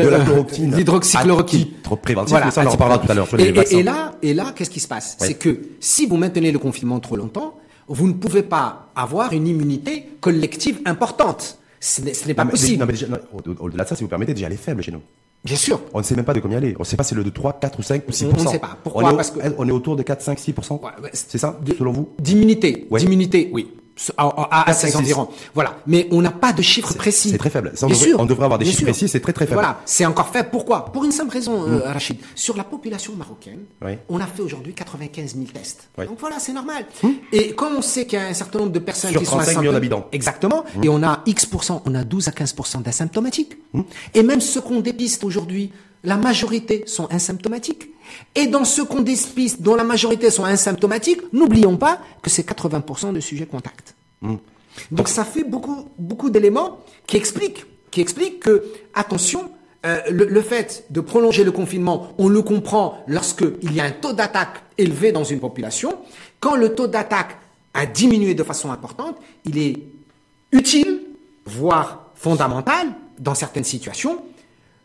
l'hydroxychloroquine. Trop préventif. Voilà, ça, on en reparlera tout à l'heure sur les et, vaccins. Et là, et là, qu'est-ce qui se passe? C'est que si vous maintenez le confinement trop longtemps, vous ne pouvez pas avoir une immunité collective importante. Ce n'est pas possible. Au-delà de ça, si vous permettez, déjà, elle est faible chez nous. Bien sûr. On ne sait même pas de combien elle est. On ne sait pas si c'est le de 3, 4 ou 5 ou 6 On ne sait pas. Pourquoi? On est, Parce que... on est autour de 4, 5, 6 C'est ça, selon vous? D'immunité. Ouais. D'immunité, oui à, à, ces environs. Voilà. Mais on n'a pas de chiffres précis. C'est très faible. on, devrait, on, devrait, avoir des chiffres précis, c'est très très faible. Voilà. C'est encore faible. Pourquoi? Pour une simple raison, euh, mm. Rachid. Sur la population marocaine, on a fait aujourd'hui 95 000 tests. Donc voilà, c'est normal. Mm. Et comme on sait qu'il y a un certain nombre de personnes Sur qui 35 sont millions d'habitants. Exactement. Mm. Et on a X%, on a 12 à 15% d'asymptomatiques. Et même ceux qu'on dépiste aujourd'hui, la majorité sont asymptomatiques. Et dans ceux qu'on dépiste, dont la majorité sont asymptomatiques, n'oublions pas que c'est 80% de sujets contacts. Donc ça fait beaucoup, beaucoup d'éléments qui expliquent, qui expliquent que, attention, euh, le, le, fait de prolonger le confinement, on le comprend lorsqu'il y a un taux d'attaque élevé dans une population. Quand le taux d'attaque a diminué de façon importante, il est utile, voire fondamental, dans certaines situations,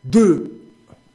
de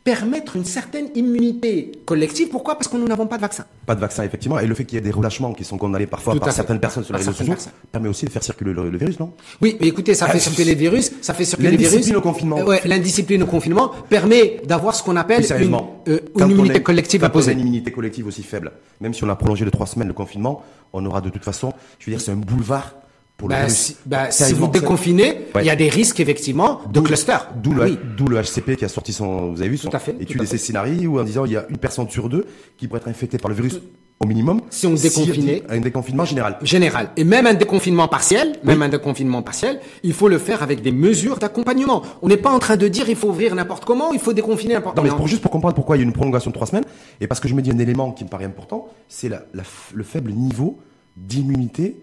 permettre une certaine immunité collective. Pourquoi? Parce que nous n'avons pas de vaccin. Pas de vaccin, effectivement. Et le fait qu'il y ait des relâchements qui sont condamnés parfois par certaines personnes sur les réseaux sociaux permet aussi de faire circuler le, virus, non? Oui, mais écoutez, ça fait ah, circuler les virus, ça fait circuler les virus. L'indiscipline au confinement. ouais, l'indiscipline au confinement permet d'avoir ce qu'on appelle une, euh, une immunité collective imposée. Une immunité collective aussi faible, même si on a prolongé de trois semaines le confinement, on aura de toute façon, je veux dire, c'est un boulevard bah, si, bah, si vous déconfinez, il y a des risques effectivement de cluster. D'où le, le, HCP qui a sorti son, vous avez vu, son étude d'essai scénario où en disant il y a une personne sur deux qui pourrait être infectée par le virus au minimum. Si on déconfinait. un déconfinement général. Général. Et même un déconfinement partiel, même un déconfinement partiel, il faut le faire avec des mesures d'accompagnement. On n'est pas en train de dire il faut ouvrir n'importe comment, il faut déconfiner n'importe comment. Non, mais pour, juste pour comprendre pourquoi il y a une prolongation de trois semaines, et parce que je me dis un élément qui me paraît important, c'est la, le faible niveau d'immunité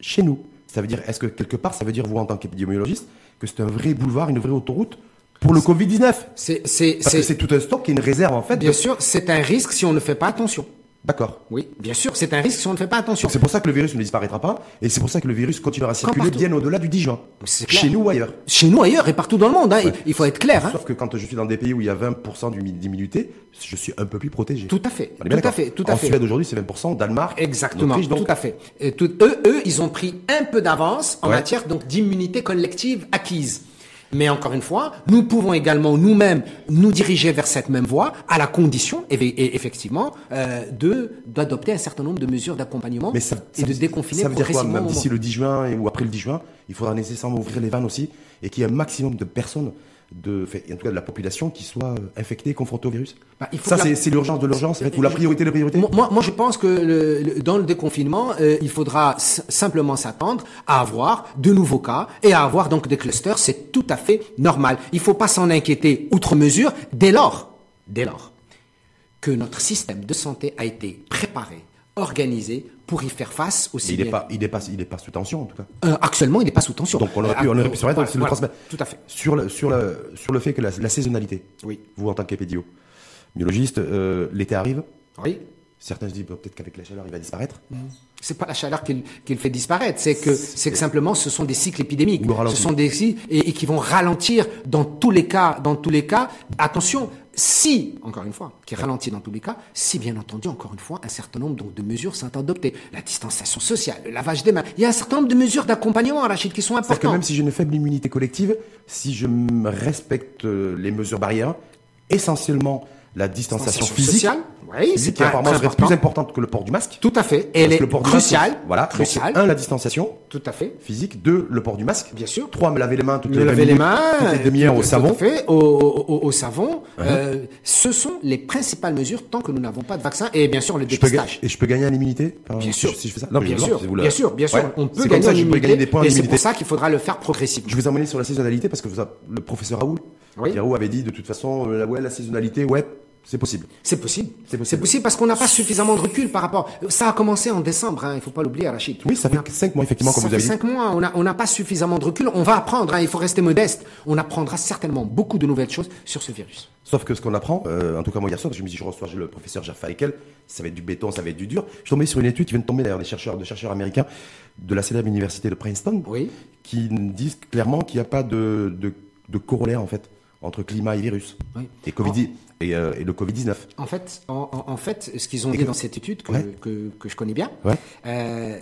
chez nous. Ça veut dire, est-ce que quelque part, ça veut dire, vous, en tant qu'épidémiologiste, que c'est un vrai boulevard, une vraie autoroute pour le Covid-19 C'est Parce que c'est tout un stock qui est une réserve, en fait. Bien sûr, c'est un risque si on ne fait pas attention. D'accord. Oui, bien sûr, c'est un risque si on ne fait pas attention. C'est pour ça que le virus ne disparaîtra pas, et c'est pour ça que le virus continuera à circuler bien au-delà du 10 juin. Chez nous ou ailleurs. Chez nous ailleurs et partout dans le monde, hein, il faut être clair. Hein. Sauf que quand je suis dans des pays où il y a 20% d'immunité, je suis un peu plus protégé. Tout à fait. Tout à fait. Tout à en fait. Suède aujourd'hui, c'est 20%, Danemark. Exactement. tout à fait. Et eux, eux, ils ont pris un peu d'avance en matière donc d'immunité collective acquise. Mais encore une fois, nous pouvons également nous-mêmes nous diriger vers cette même voie, à la condition, effectivement, euh, de d'adopter un certain nombre de mesures d'accompagnement et de déconfiner Ça veut dire quoi Même d'ici le 10 juin ou après le 10 juin, il faudra nécessairement ouvrir les vannes aussi et qu'il y ait un maximum de personnes de, en tout cas de la population qui soit euh, infectée, confrontée au virus bah, il faut Ça, c'est l'urgence de l'urgence, ou la priorité de la priorité moi, moi, je pense que le, dans le déconfinement, euh, il faudra simplement s'attendre à avoir de nouveaux cas et à avoir donc des clusters. C'est tout à fait normal. Il ne faut pas s'en inquiéter outre mesure dès lors, dès lors que notre système de santé a été préparé, organisé pour y faire face aussi. Il n'est pas, il est pas, il est pas sous tension en tout cas. Euh, actuellement, il n'est pas sous tension. Donc on aurait pu, on aurait pu voilà, voilà, Tout à fait. Sur le, sur le, sur le fait que la, la saisonnalité. Oui. Vous en tant qu'épédio, biologiste, euh, l'été arrive. Oui. Certains se disent bah, peut-être qu'avec la chaleur, il va disparaître. C'est pas la chaleur qu'il qu'il fait disparaître, c'est que c'est que simplement ce sont des cycles épidémiques. Le. Ce sont des cycles et, et qui vont ralentir dans tous les cas. Dans tous les cas, attention. Si, encore une fois, qui ralentit dans tous les cas, si bien entendu, encore une fois, un certain nombre donc, de mesures sont adoptées. La distanciation sociale, le lavage des mains. Il y a un certain nombre de mesures d'accompagnement, Rachid, qui sont C'est-à-dire que importantes. même si j'ai une faible immunité collective, si je respecte euh, les mesures barrières, essentiellement la distanciation Distanciation physique, sociale, oui, c'est qui apparemment serait important. plus importante que le port du masque. Tout à fait. Et elle est que le port du masque, cruciale. voilà. Cruciale. un, la distanciation Tout à fait. physique. Deux, le port du masque. Bien sûr. Trois, me laver les mains toutes Me les 20 laver les mains, toutes les demi-heures tout- au tout savon. à fait, au, au- au- savon. Euh, ce sont les principales mesures tant que nous n'avons pas de vaccin et bien sûr le dépistage. et je peux gagner en immunité Bien sûr, si je fais ça? Non, bien, sûr si bien sûr, bien sûr, Ouais. on peut gagner ça en immunité, des points et c'est pour ça qu'il faudra le faire progressivement. Je vous emmène sur la saisonnalité parce que vous le professeur Raoul, avait dit de toute façon, euh, ouais, la saisonnalité, ouais, c'est possible. C'est possible. C'est possible. Parce qu'on n'a pas suffisamment de recul par rapport. Ça a commencé en décembre, hein, il faut pas l'oublier, Rachid. Oui, ça fait cinq mois effectivement, comme Ça vous avez dit. cinq mois, on n'a on pas suffisamment de recul. On va apprendre, hein, il faut rester modeste. On apprendra certainement beaucoup de nouvelles choses sur ce virus. Sauf que ce qu'on apprend, euh, en tout cas moi hier soir, je me dis je reçois le professeur Jaffa Ekel, ça va être du béton, ça va être du dur. Je suis tombé sur une étude qui vient de tomber d'ailleurs des chercheurs, de chercheurs américains de la célèbre université de Princeton, Oui. qui disent clairement qu'il n'y a pas de, de, de corollaire en fait entre climat et virus Oui. et Covid et, euh, et le Covid 19. En fait, en, en- en fait, ce qu'ils ont Et dit que- dans cette étude que, Ouais. que, que je connais bien, Ouais. euh,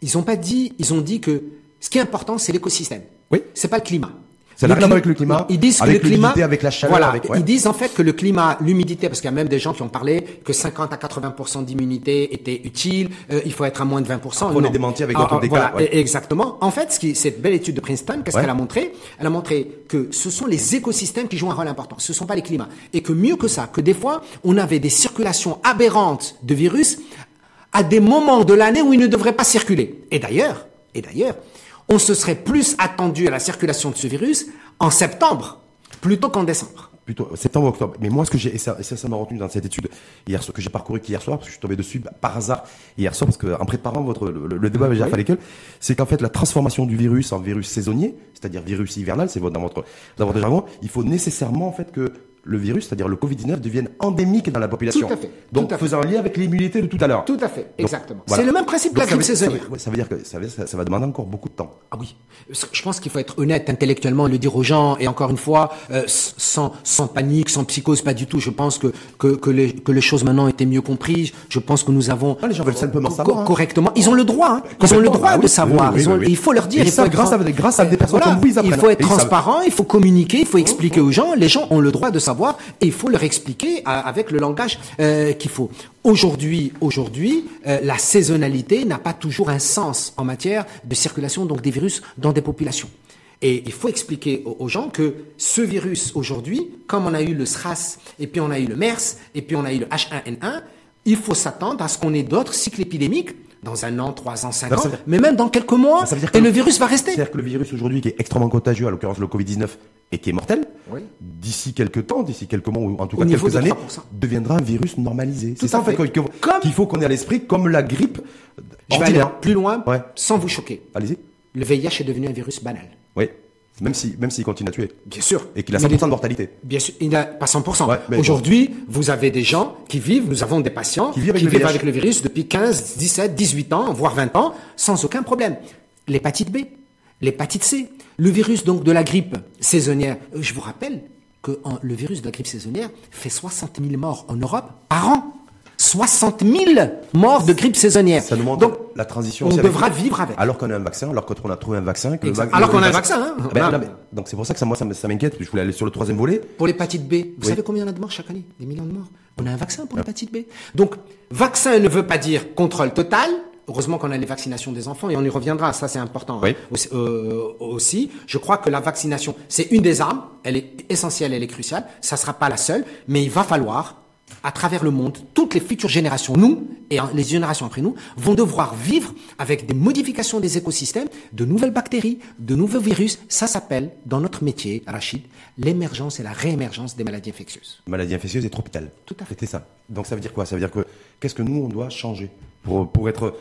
ils ont pas dit, ils ont dit que ce qui est important, c'est l'écosystème. Oui. C'est pas le climat. Ça n'a rien à voir cli- avec le climat, Ils disent que avec le climat, l'humidité, avec la chaleur, Voilà. avec- ouais. Ils disent en fait que le climat, l'humidité, parce qu'il y a même des gens qui ont parlé que 50 à 80% d'immunité était utile. euh, il faut être à moins de 20%. Après, on est démenti avec Ah, d'autres ah, des voilà, cas, ouais. et- Exactement. En fait, ce qui, cette belle étude de Princeton, qu'est-ce Ouais. qu'elle a montré? Elle a montré que ce sont les écosystèmes qui jouent un rôle important. Ce ne sont pas les climats. Et que mieux que ça, que des fois, on avait des circulations aberrantes de virus à des moments de l'année où ils ne devraient pas circuler. Et d'ailleurs, et d'ailleurs, on se serait plus attendu à la circulation de ce virus en septembre plutôt qu'en décembre. plutôt septembre octobre mais moi ce que j'ai et ça ça m'a retenu dans cette étude hier soir que j'ai parcouru qu'hier soir parce que je suis tombé dessus bah, par hasard hier soir parce que en préparant votre le, le débat avec Jacques Falékel, c'est qu'en fait la transformation du virus en virus saisonnier c'est-à-dire virus hivernal c'est votre- dans votre dans votre jargon il faut nécessairement en fait que le virus, c'est-à-dire le Covid-19, devienne endémique dans la population. Tout à fait, Donc, tout à fait. faisant un lien avec l'immunité de tout à l'heure. Tout à fait, exactement. voilà. C'est le même principe que la ça grippe ça saisonnière. ouais, Ça veut dire que ça, veut- ça- ça va demander encore beaucoup de temps. Ah oui. Je pense qu'il faut être honnête intellectuellement et le dire aux gens. Et encore une fois, euh, sans, sans panique, sans psychose, pas du tout. Je pense que, que, que, les, que les choses maintenant étaient mieux comprises. Je pense que nous avons Ah, les gens veulent simplement co- savoir, hein. correctement. Ils ont le droit. hein. Ils ont le droit Ah de savoir. oui, oui, Ils ont- oui, oui. Il faut leur dire. Il faut être grâce à- grâce à des personnes comme vous, ils Il faut être transparent. Il faut communiquer. Il faut expliquer aux gens. Les gens ont le droit de savoir il faut leur expliquer avec le langage euh, qu'il faut. Aujourd'hui, euh, la saisonnalité n'a pas toujours un sens en matière de circulation donc des virus dans des populations. Et il faut expliquer aux, aux gens que ce virus aujourd'hui, comme on a eu le SRAS, et puis on a eu le MERS, et puis on a eu le H1N1, il faut s'attendre à ce qu'on ait d'autres cycles épidémiques dans un an, trois ans, cinq ans, veut mais même dans quelques mois, Ça veut dire et que- le virus va rester. C'est-à-dire que le virus aujourd'hui qui est extrêmement contagieux, à l'occurrence le Covid-19, et qui est mortel, Oui. d'ici quelques temps, d'ici quelques mois, ou en tout Au cas quelques de années, 3%. deviendra un virus normalisé. C'est ça en fait qu'il faut qu'on ait à l'esprit, comme la grippe Je vais aller plus loin, Ouais. sans vous choquer. Allez-y. Le VIH est devenu un virus banal. Oui. Même si, même s'il continue à tuer. Bien sûr. Et qu'il a Mais 100% de mortalité. Bien sûr, il n'a pas 100%. Ouais, mais Aujourd'hui, vous avez des gens qui vivent, nous avons des patients Qui vivent avec le VIH. avec le virus depuis 15, 17, 18 ans, voire 20 ans, sans aucun problème. L'hépatite B, l'hépatite C, le virus donc de la grippe saisonnière. Euh, Je vous rappelle que le virus de la grippe saisonnière fait 60 000 morts en Europe par an. 60 000 morts de grippe saisonnière. Ça montre donc, la transition. on avec- devra vivre avec. Alors qu'on a un vaccin, alors qu'on a trouvé un vaccin. que vac- Alors qu'on a un vaccin, hein. Ah ben, non, mais- donc c'est pour ça que ça, moi, ça m'inquiète. Je voulais aller sur le troisième volet. Pour l'hépatite B, vous Oui. savez combien il y en a de morts chaque année? Des millions de morts. On a un vaccin pour l'hépatite B. Donc, vaccin ne veut pas dire contrôle total. Heureusement qu'on a les vaccinations des enfants et on y reviendra. Ça, c'est important Oui. hein, aussi, euh, aussi. Je crois que la vaccination, c'est une des armes. Elle est essentielle, elle est cruciale. Ça sera pas la seule, mais il va falloir, à travers le monde, toutes les futures générations, nous et les générations après nous, vont devoir vivre avec des modifications des écosystèmes, de nouvelles bactéries, de nouveaux virus. Ça s'appelle, dans notre métier, Rachid, l'émergence et la réémergence des maladies infectieuses. Maladie infectieuse et tropicale. Tout à fait. C'était ça. Donc ça veut dire quoi? Ça veut dire que qu'est-ce que nous on doit changer pour pour être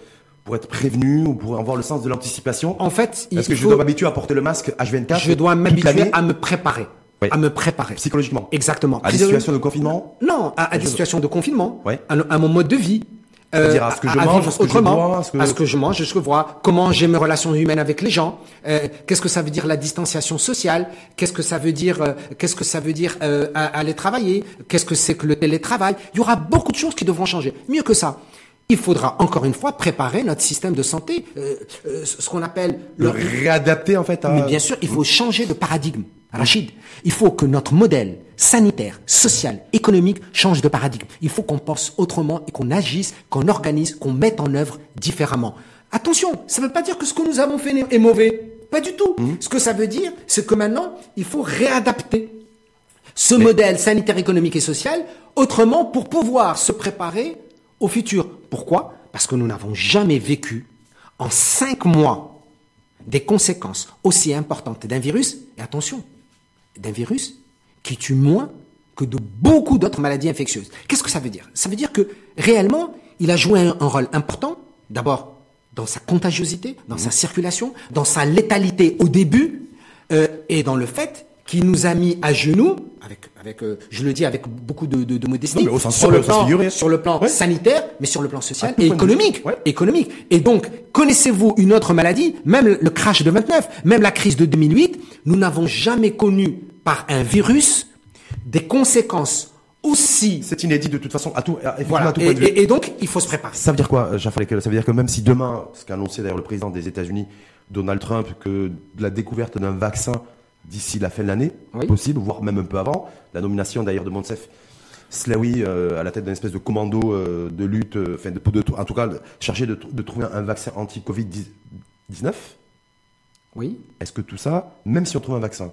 pour être prévenu ou pour avoir le sens de l'anticipation? En fait, il Est-ce que je dois m'habituer à porter le masque H24 je dois m'habituer à me préparer. Oui. à me préparer. Psychologiquement. Exactement. À des situations de confinement Non, à, à des situations de confinement, Ouais. à, à mon mode de vie. Euh, C'est-à-dire à ce que je mange, à ce que je autrement, bois, à ce que- à ce que je mange, à ce que je vois, comment j'ai mes relations humaines avec les gens, euh, qu'est-ce que ça veut dire la distanciation sociale, qu'est-ce que ça veut dire, euh, qu'est-ce que ça veut dire euh, aller travailler, qu'est-ce que c'est que le télétravail? Il y aura beaucoup de choses qui devront changer. Mieux que ça, il faudra encore une fois préparer notre système de santé, euh, euh, ce qu'on appelle Le réadapter en fait à. mais bien sûr, il faut changer de paradigme. Rachid, il faut que notre modèle sanitaire, social, économique change de paradigme. Il faut qu'on pense autrement et qu'on agisse, qu'on organise, qu'on mette en œuvre différemment. Attention, ça ne veut pas dire que ce que nous avons fait est mauvais. Pas du tout. Ce que ça veut dire, c'est que maintenant, il faut réadapter ce modèle sanitaire, économique et social autrement pour pouvoir se préparer au futur. Pourquoi? Parce que nous n'avons jamais vécu en cinq mois des conséquences aussi importantes d'un virus, et attention, d'un virus qui tue moins que de beaucoup d'autres maladies infectieuses. Qu'est-ce que ça veut dire? Ça veut dire que réellement, il a joué un, un rôle important, d'abord dans sa contagiosité, dans sa circulation, dans sa létalité au début, euh, et dans le fait qu'il nous a mis à genoux, avec, avec euh, je le dis avec beaucoup de, de, de modestie, Non, sens sur, le plan, figuré. sur le plan Ouais. sanitaire, mais sur le plan social et économique. Ouais. économique. Et donc, connaissez-vous une autre maladie, même le crash de 29, même la crise de 2008, nous n'avons jamais connu par un virus des conséquences aussi. C'est inédit de toute façon à tout, à, effectivement, Voilà. à tout Et, point de vue. et- et donc, il faut se préparer. Ça veut dire quoi, Jafar Ça veut dire que même si demain, ce qu'a annoncé d'ailleurs le président des États-Unis, Donald Trump, que la découverte d'un vaccin d'ici la fin de l'année, Oui. possible, voire même un peu avant, la nomination d'ailleurs de Monsef Slaoui euh, à la tête d'une espèce de commando euh, de lutte, euh, enfin de, de- en tout cas chargé de, de trouver un vaccin anti-Covid-19, Oui. est-ce que tout ça, même si on trouve un vaccin,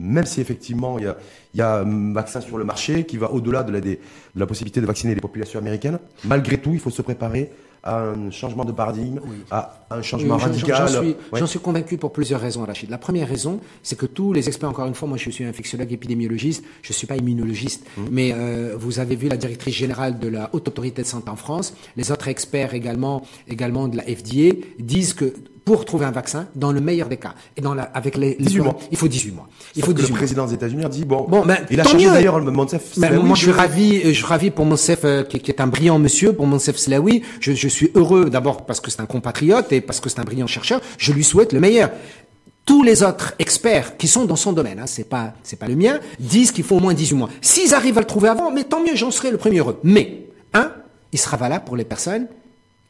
même si effectivement il y a, il y a un vaccin sur le marché qui va au-delà de la, des- de la possibilité de vacciner les populations américaines, malgré tout, il faut se préparer à un changement de paradigme, à un changement Oui, radical. J'en suis, Ouais. j'en suis convaincu pour plusieurs raisons, Rachid. La première raison, c'est que tous les experts, encore une fois, moi je suis infectiologue épidémiologiste, je suis pas immunologiste, Mmh. mais euh, vous avez vu la directrice générale de la Haute Autorité de Santé en France, les autres experts également, également de la FDA, disent que pour trouver un vaccin, dans le meilleur des cas, et dans la, avec les, les 18 mois. il faut 18 mois. Il Sauf faut que le 18 mois. président des États-Unis a dit bon, Bon, ben, il a changé d'ailleurs le Monsef Ben, moi, je suis ravi, euh, je suis ravi pour Monsef, euh, qui, qui est un brillant monsieur, pour Monsef Slaoui. Je, je suis heureux d'abord parce que c'est un compatriote et parce que c'est un brillant chercheur. Je lui souhaite le meilleur. Tous les autres experts qui sont dans son domaine, hein, c'est pas, c'est pas le mien, disent qu'il faut au moins 18 mois. S'ils arrivent à le trouver avant, mais tant mieux, j'en serai le premier heureux. Mais, un, il sera valable pour les personnes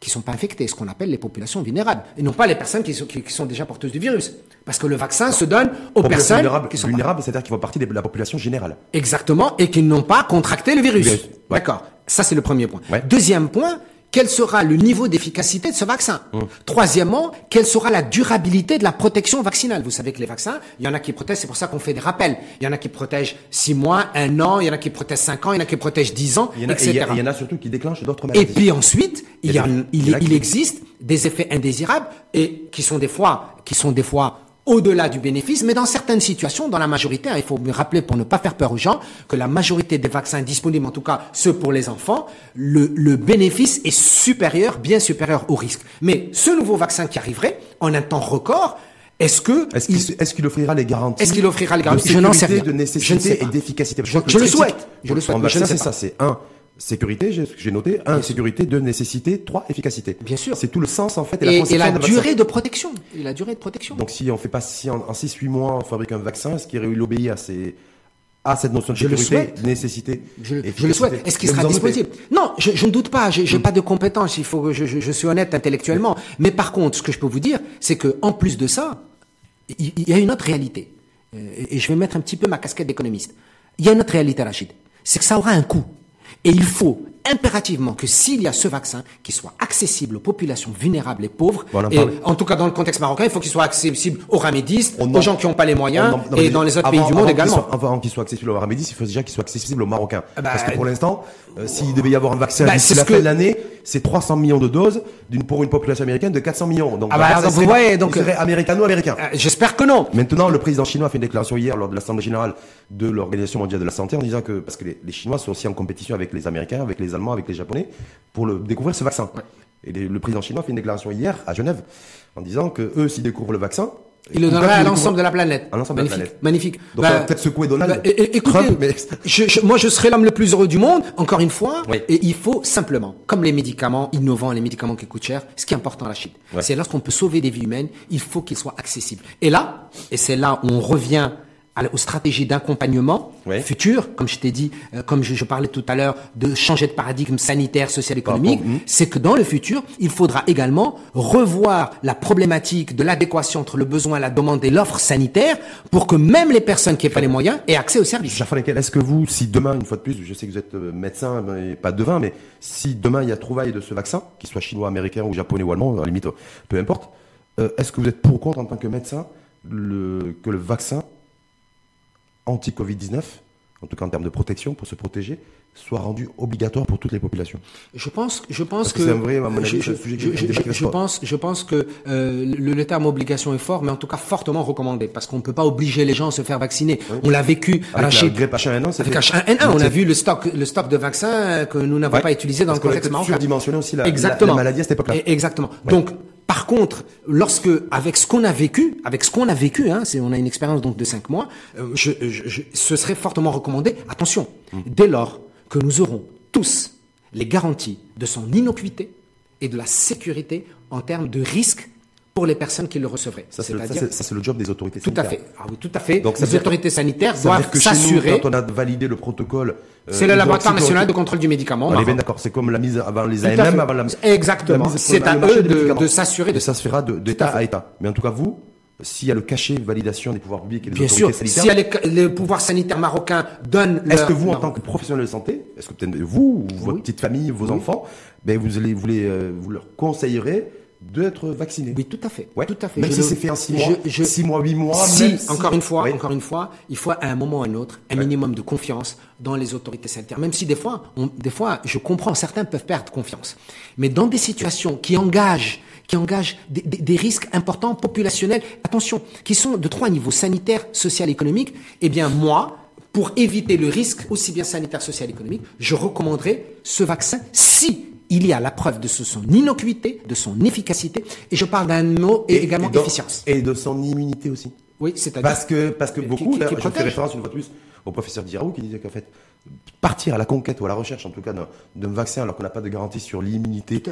qui sont pas infectées, ce qu'on appelle les populations vulnérables, et non pas les personnes qui sont, qui, qui sont déjà porteuses du virus. Parce que le vaccin se donne aux personnes vulnérable, qui sont pas- vulnérable, c'est-à-dire qui font partie de la population générale. Exactement, et qui n'ont pas contracté le virus. Virus, ouais. D'accord. Ça, c'est le premier point. Ouais. Deuxième point, quel sera le niveau d'efficacité de ce vaccin Troisièmement, quelle sera la durabilité de la protection vaccinale Vous savez que les vaccins, il y en a qui protègent, c'est pour ça qu'on fait des rappels. Il y en a qui protègent six mois, un an, il y en a qui protègent cinq ans, il y en a qui protègent dix ans, Il y en a, et etc. il y a- et il y en a surtout qui déclenchent d'autres Et maladies. puis ensuite, il, y a, il existe des effets indésirables et qui sont des fois, qui sont des fois au-delà du bénéfice, mais dans certaines situations, dans la majorité, hein, il faut me rappeler pour ne pas faire peur aux gens, que la majorité des vaccins disponibles, en tout cas ceux pour les enfants, le, le bénéfice est supérieur, bien supérieur au risque. Mais ce nouveau vaccin qui arriverait, en un temps record, est-ce que Est-ce il- qu'il offrira les garanties Est-ce qu'il offrira les de garanties Je n'en sais rien. de Je ne sais nécessité pas. et d'efficacité Je- je le souhaite. Je le souhaite, je vaccin, c'est ça, c'est un, sécurité, j'ai noté, un, sécurité, deux, nécessité, trois, efficacité. Bien sûr. C'est tout le sens, en fait, et, la et, et la d'un vaccin. durée de protection, et la durée de protection. Donc si on fait pas si en, en 6-8 mois on fabrique un vaccin, est-ce qu'il obéit à ces à cette notion de Je sécurité, nécessité, Je, le- je le souhaite. Est-ce qu'il sera disponible? Non, je, je ne doute pas. J'ai j'ai pas de compétences. Il faut que je, je, suis honnête intellectuellement. Mais par contre, ce que je peux vous dire, c'est que en plus de ça, il, il y a une autre réalité. Euh, Et je vais mettre un petit peu ma casquette d'économiste. Il y a une autre réalité, Rachid. C'est que ça aura un coût. Et il faut impérativement que s'il y a ce vaccin, qu'il soit accessible aux populations vulnérables et pauvres, Bon, et en tout cas dans le contexte marocain, il faut qu'il soit accessible aux ramédistes, On aux en- gens qui n'ont pas les moyens, On en- non, et dans les autres avant- pays du monde également. soit- avant qu'il soit accessible aux Aramédis, il faut déjà qu'il soit accessible aux Marocains. Ah bah, Parce que pour l'instant, euh, s'il devait y avoir un vaccin Bah, d'ici la ce fin que- de l'année, c'est 300 millions de doses d'une, pour une population américaine de 400 millions. Donc, Ah bah, serait- voyez, donc- serait américano-américain. Euh, J'espère que non. Maintenant, le président chinois a fait une déclaration hier lors de l'Assemblée générale de l'Organisation mondiale de la santé en disant que, parce que les, les Chinois sont aussi en compétition avec les Américains, avec les Allemands, avec les Japonais, pour le, découvrir ce vaccin. Et les- le président chinois a fait une déclaration hier à Genève en disant que eux, s'ils découvrent le vaccin, Il le pas à l'ensemble de la planète. À l'ensemble de la magnifique, planète. magnifique. Donc, Bah, peut-être secouer Donald. bah, écoutez, Trump, mais- je- je- moi, je serais l'homme le plus heureux du monde, encore une fois. Oui. Et il faut simplement, comme les médicaments innovants, les médicaments qui coûtent cher, ce qui est important à la Chine, Ouais. c'est lorsqu'on peut sauver des vies humaines, il faut qu'ils soient accessibles. Et là, et c'est là où on revient aux stratégies d'accompagnement futur, comme je t'ai dit, euh, comme je, je parlais tout à l'heure, de changer de paradigme sanitaire, social, économique, hum. c'est que dans le futur, il faudra également revoir la problématique de l'adéquation entre le besoin, la demande et l'offre sanitaire pour que même les personnes qui n'ont pas les moyens aient accès aux services. Est-ce que vous, si demain, une fois de plus, je sais que vous êtes euh, médecin, mais pas devin, mais si demain il y a trouvaille de ce vaccin, qu'il soit chinois, américain ou japonais ou allemand, à la limite, euh, peu importe, euh, est-ce que vous êtes pour ou contre en tant que médecin le, que le vaccin anti-Covid-19, en tout cas en termes de protection, pour se protéger, soit rendu obligatoire pour toutes les populations Je pense, je pense Parce que c'est vrai, à mon avis, je, sujet je- je- je pense, je pense que euh, le, le terme obligation est fort, mais en tout cas fortement recommandé, parce qu'on ne peut pas obliger les gens à se faire vacciner. On l'a vécu à la Avec la Chine. grippe H1N1, c'était- Avec H1N1, on a vu le stock, le stock de vaccins que nous n'avons Ouais. pas utilisé dans Parce le contexte marocain. surdimensionné aussi la- la- Exactement. la maladie à cette époque-là. Exactement. Donc, par contre, lorsque, avec ce qu'on a vécu, avec ce qu'on a vécu, hein, c'est, on a une expérience donc de cinq mois, euh, je, je- je- ce serait fortement recommandé. Attention, Hum. dès lors que nous aurons tous les garanties de son innocuité et de la sécurité en termes de risque pour les personnes qui le recevraient. Ça, c'est le, job des autorités tout à sanitaires. fait. Ah oui, tout à fait. Donc, les autorités sanitaires Ça doivent s'assurer. quand on a validé le protocole, euh, C'est le laboratoire national de contrôle du médicament. On est bien Maroc. d'accord. C'est comme la mise avant les AMM, fait. avant la Exactement. C'est à eux de- s'assurer de Et ça se fera de- d'État à État. Mais en tout cas, vous, s'il y a le cachet de validation des pouvoirs publics et des Bien autorités sûr, sanitaires, si les, les pouvoirs sanitaires marocains donnent est-ce leur- que vous, en tant que professionnel de santé, est-ce que peut-être vous, ou votre Oui. petite famille, vos enfants, ben vous allez, vous, les, euh, vous leur conseillerez d'être vaccinés Oui, tout à fait. Ouais. Tout à fait. Même Je si le- c'est fait en mois, je- six mois, huit mois, si, même si- encore une fois, encore une fois, il faut à un moment ou à un autre un minimum de confiance dans les autorités sanitaires. Même si des fois, on- des fois, je comprends, certains peuvent perdre confiance. Mais dans des situations qui engagent qui engagent des, des- des risques importants populationnels, attention, qui sont de trois niveaux, sanitaire, social, économique, eh bien moi, pour éviter le risque aussi bien sanitaire, social, économique, je recommanderais ce vaccin si il y a la preuve de son innocuité, de son efficacité, et je parle d'un mot et, également donc- efficience. Et de son immunité aussi. Oui, c'est-à-dire. Parce que, parce que Qui- beaucoup, qui- là, qui je fais référence une fois de plus au professeur Diraou qui disait qu'en fait, partir à la conquête ou à la recherche, en tout cas, d'un vaccin alors qu'on n'a pas de garantie sur l'immunité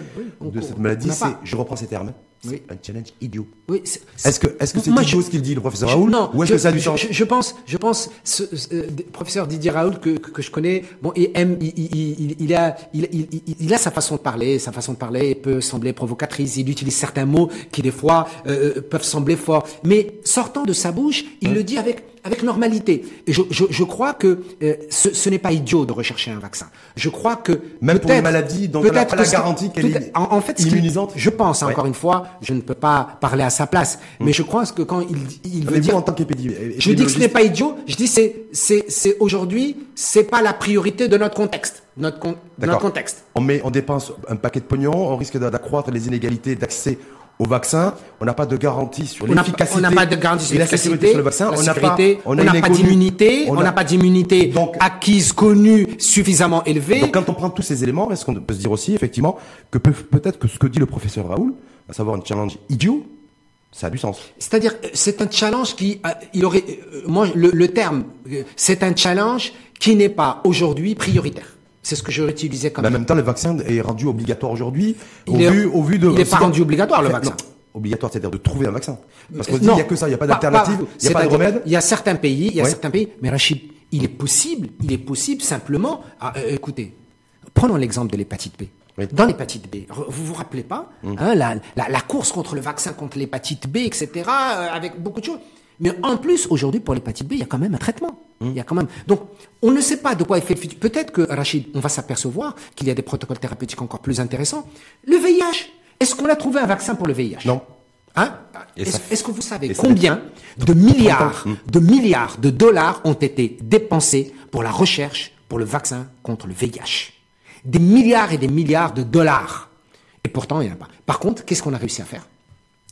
oui, de cette maladie, c'est, je reprends ces termes, c'est Oui. un challenge idiot. Oui, Est-ce que, est-ce que c'est idiot je- ce qu'il dit, le professeur Je- Raoul non, Ou est-ce je, que ça a du je- sens je, je pense, je pense, ce, ce- euh, professeur Didier Raoul que, que, que je connais, bon, il aime, il, il, il, il a, il, a sa façon de parler, sa façon de parler peut sembler provocatrice. Il utilise certains mots qui des fois euh, peuvent sembler forts, mais sortant de sa bouche, il le dit avec avec normalité. Et je, je, je crois que euh, ce, ce n'est pas idiot de rechercher un vaccin. Je crois que Même pour une maladie dont on n'a pas la garantie qu'elle est en, en fait, immunisante. Je pense Ouais. encore une fois, je ne peux pas parler à sa place, mais je crois que quand il, il veut dire en tant qu'épidémie- je dis que ce n'est pas idiot. Je dis c'est c'est c'est aujourd'hui c'est pas la priorité de notre contexte, notre con- notre contexte. On met, on dépense un paquet de pognon, on risque d'a- d'accroître les inégalités d'accès au vaccin. On n'a pas de garantie sur l'efficacité. on n'a pas de garantie sur l'efficacité, sur le vaccin. on n'a pas, on n'a d'immunité, on n'a pas d'immunité acquise, connue, suffisamment élevée. Donc quand on prend tous ces éléments, est-ce qu'on peut se dire aussi effectivement que peut- peut-être que ce que dit le professeur Raoul, à savoir un challenge idiot, ça a du sens. C'est-à-dire, euh, c'est un challenge qui, euh, il aurait, euh, moi, le, le terme, c'est un challenge qui n'est pas aujourd'hui prioritaire. C'est ce que je utilisé comme Mais en même temps, le vaccin est rendu obligatoire aujourd'hui au Il est- vu, au vu de. il n'est pas rendu obligatoire, le Non, vaccin. obligatoire, c'est-à-dire de trouver un vaccin. Parce qu'on se dit, il n'y a que ça, il n'y a pas d'alternative, il n'y a pas de remède. Il y a certains pays, il y a certains pays, mais Rachid, il est possible, il est possible simplement, euh, écoutez, prenons l'exemple de l'hépatite B. Oui. Dans l'hépatite B, vous vous rappelez pas Hum. hein, la, la, la course contre le vaccin contre l'hépatite B, etc., euh, avec beaucoup de choses. Mais en plus, aujourd'hui, pour l'hépatite B, il y a quand même un traitement. Hum. Il y a quand même. Donc, on ne sait pas de quoi est fait le futur. Peut-être que, Rachid, on va s'apercevoir qu'il y a des protocoles thérapeutiques encore plus intéressants. Le VIH. Est-ce qu'on a trouvé un vaccin pour le VIH Non. Hein? Est-ce que vous savez combien de milliards, Hum. de milliards de dollars ont été dépensés pour la recherche pour le vaccin contre le VIH Des milliards et des milliards de dollars. Et pourtant, il n'y en a pas. Par contre, qu'est-ce qu'on a réussi à faire?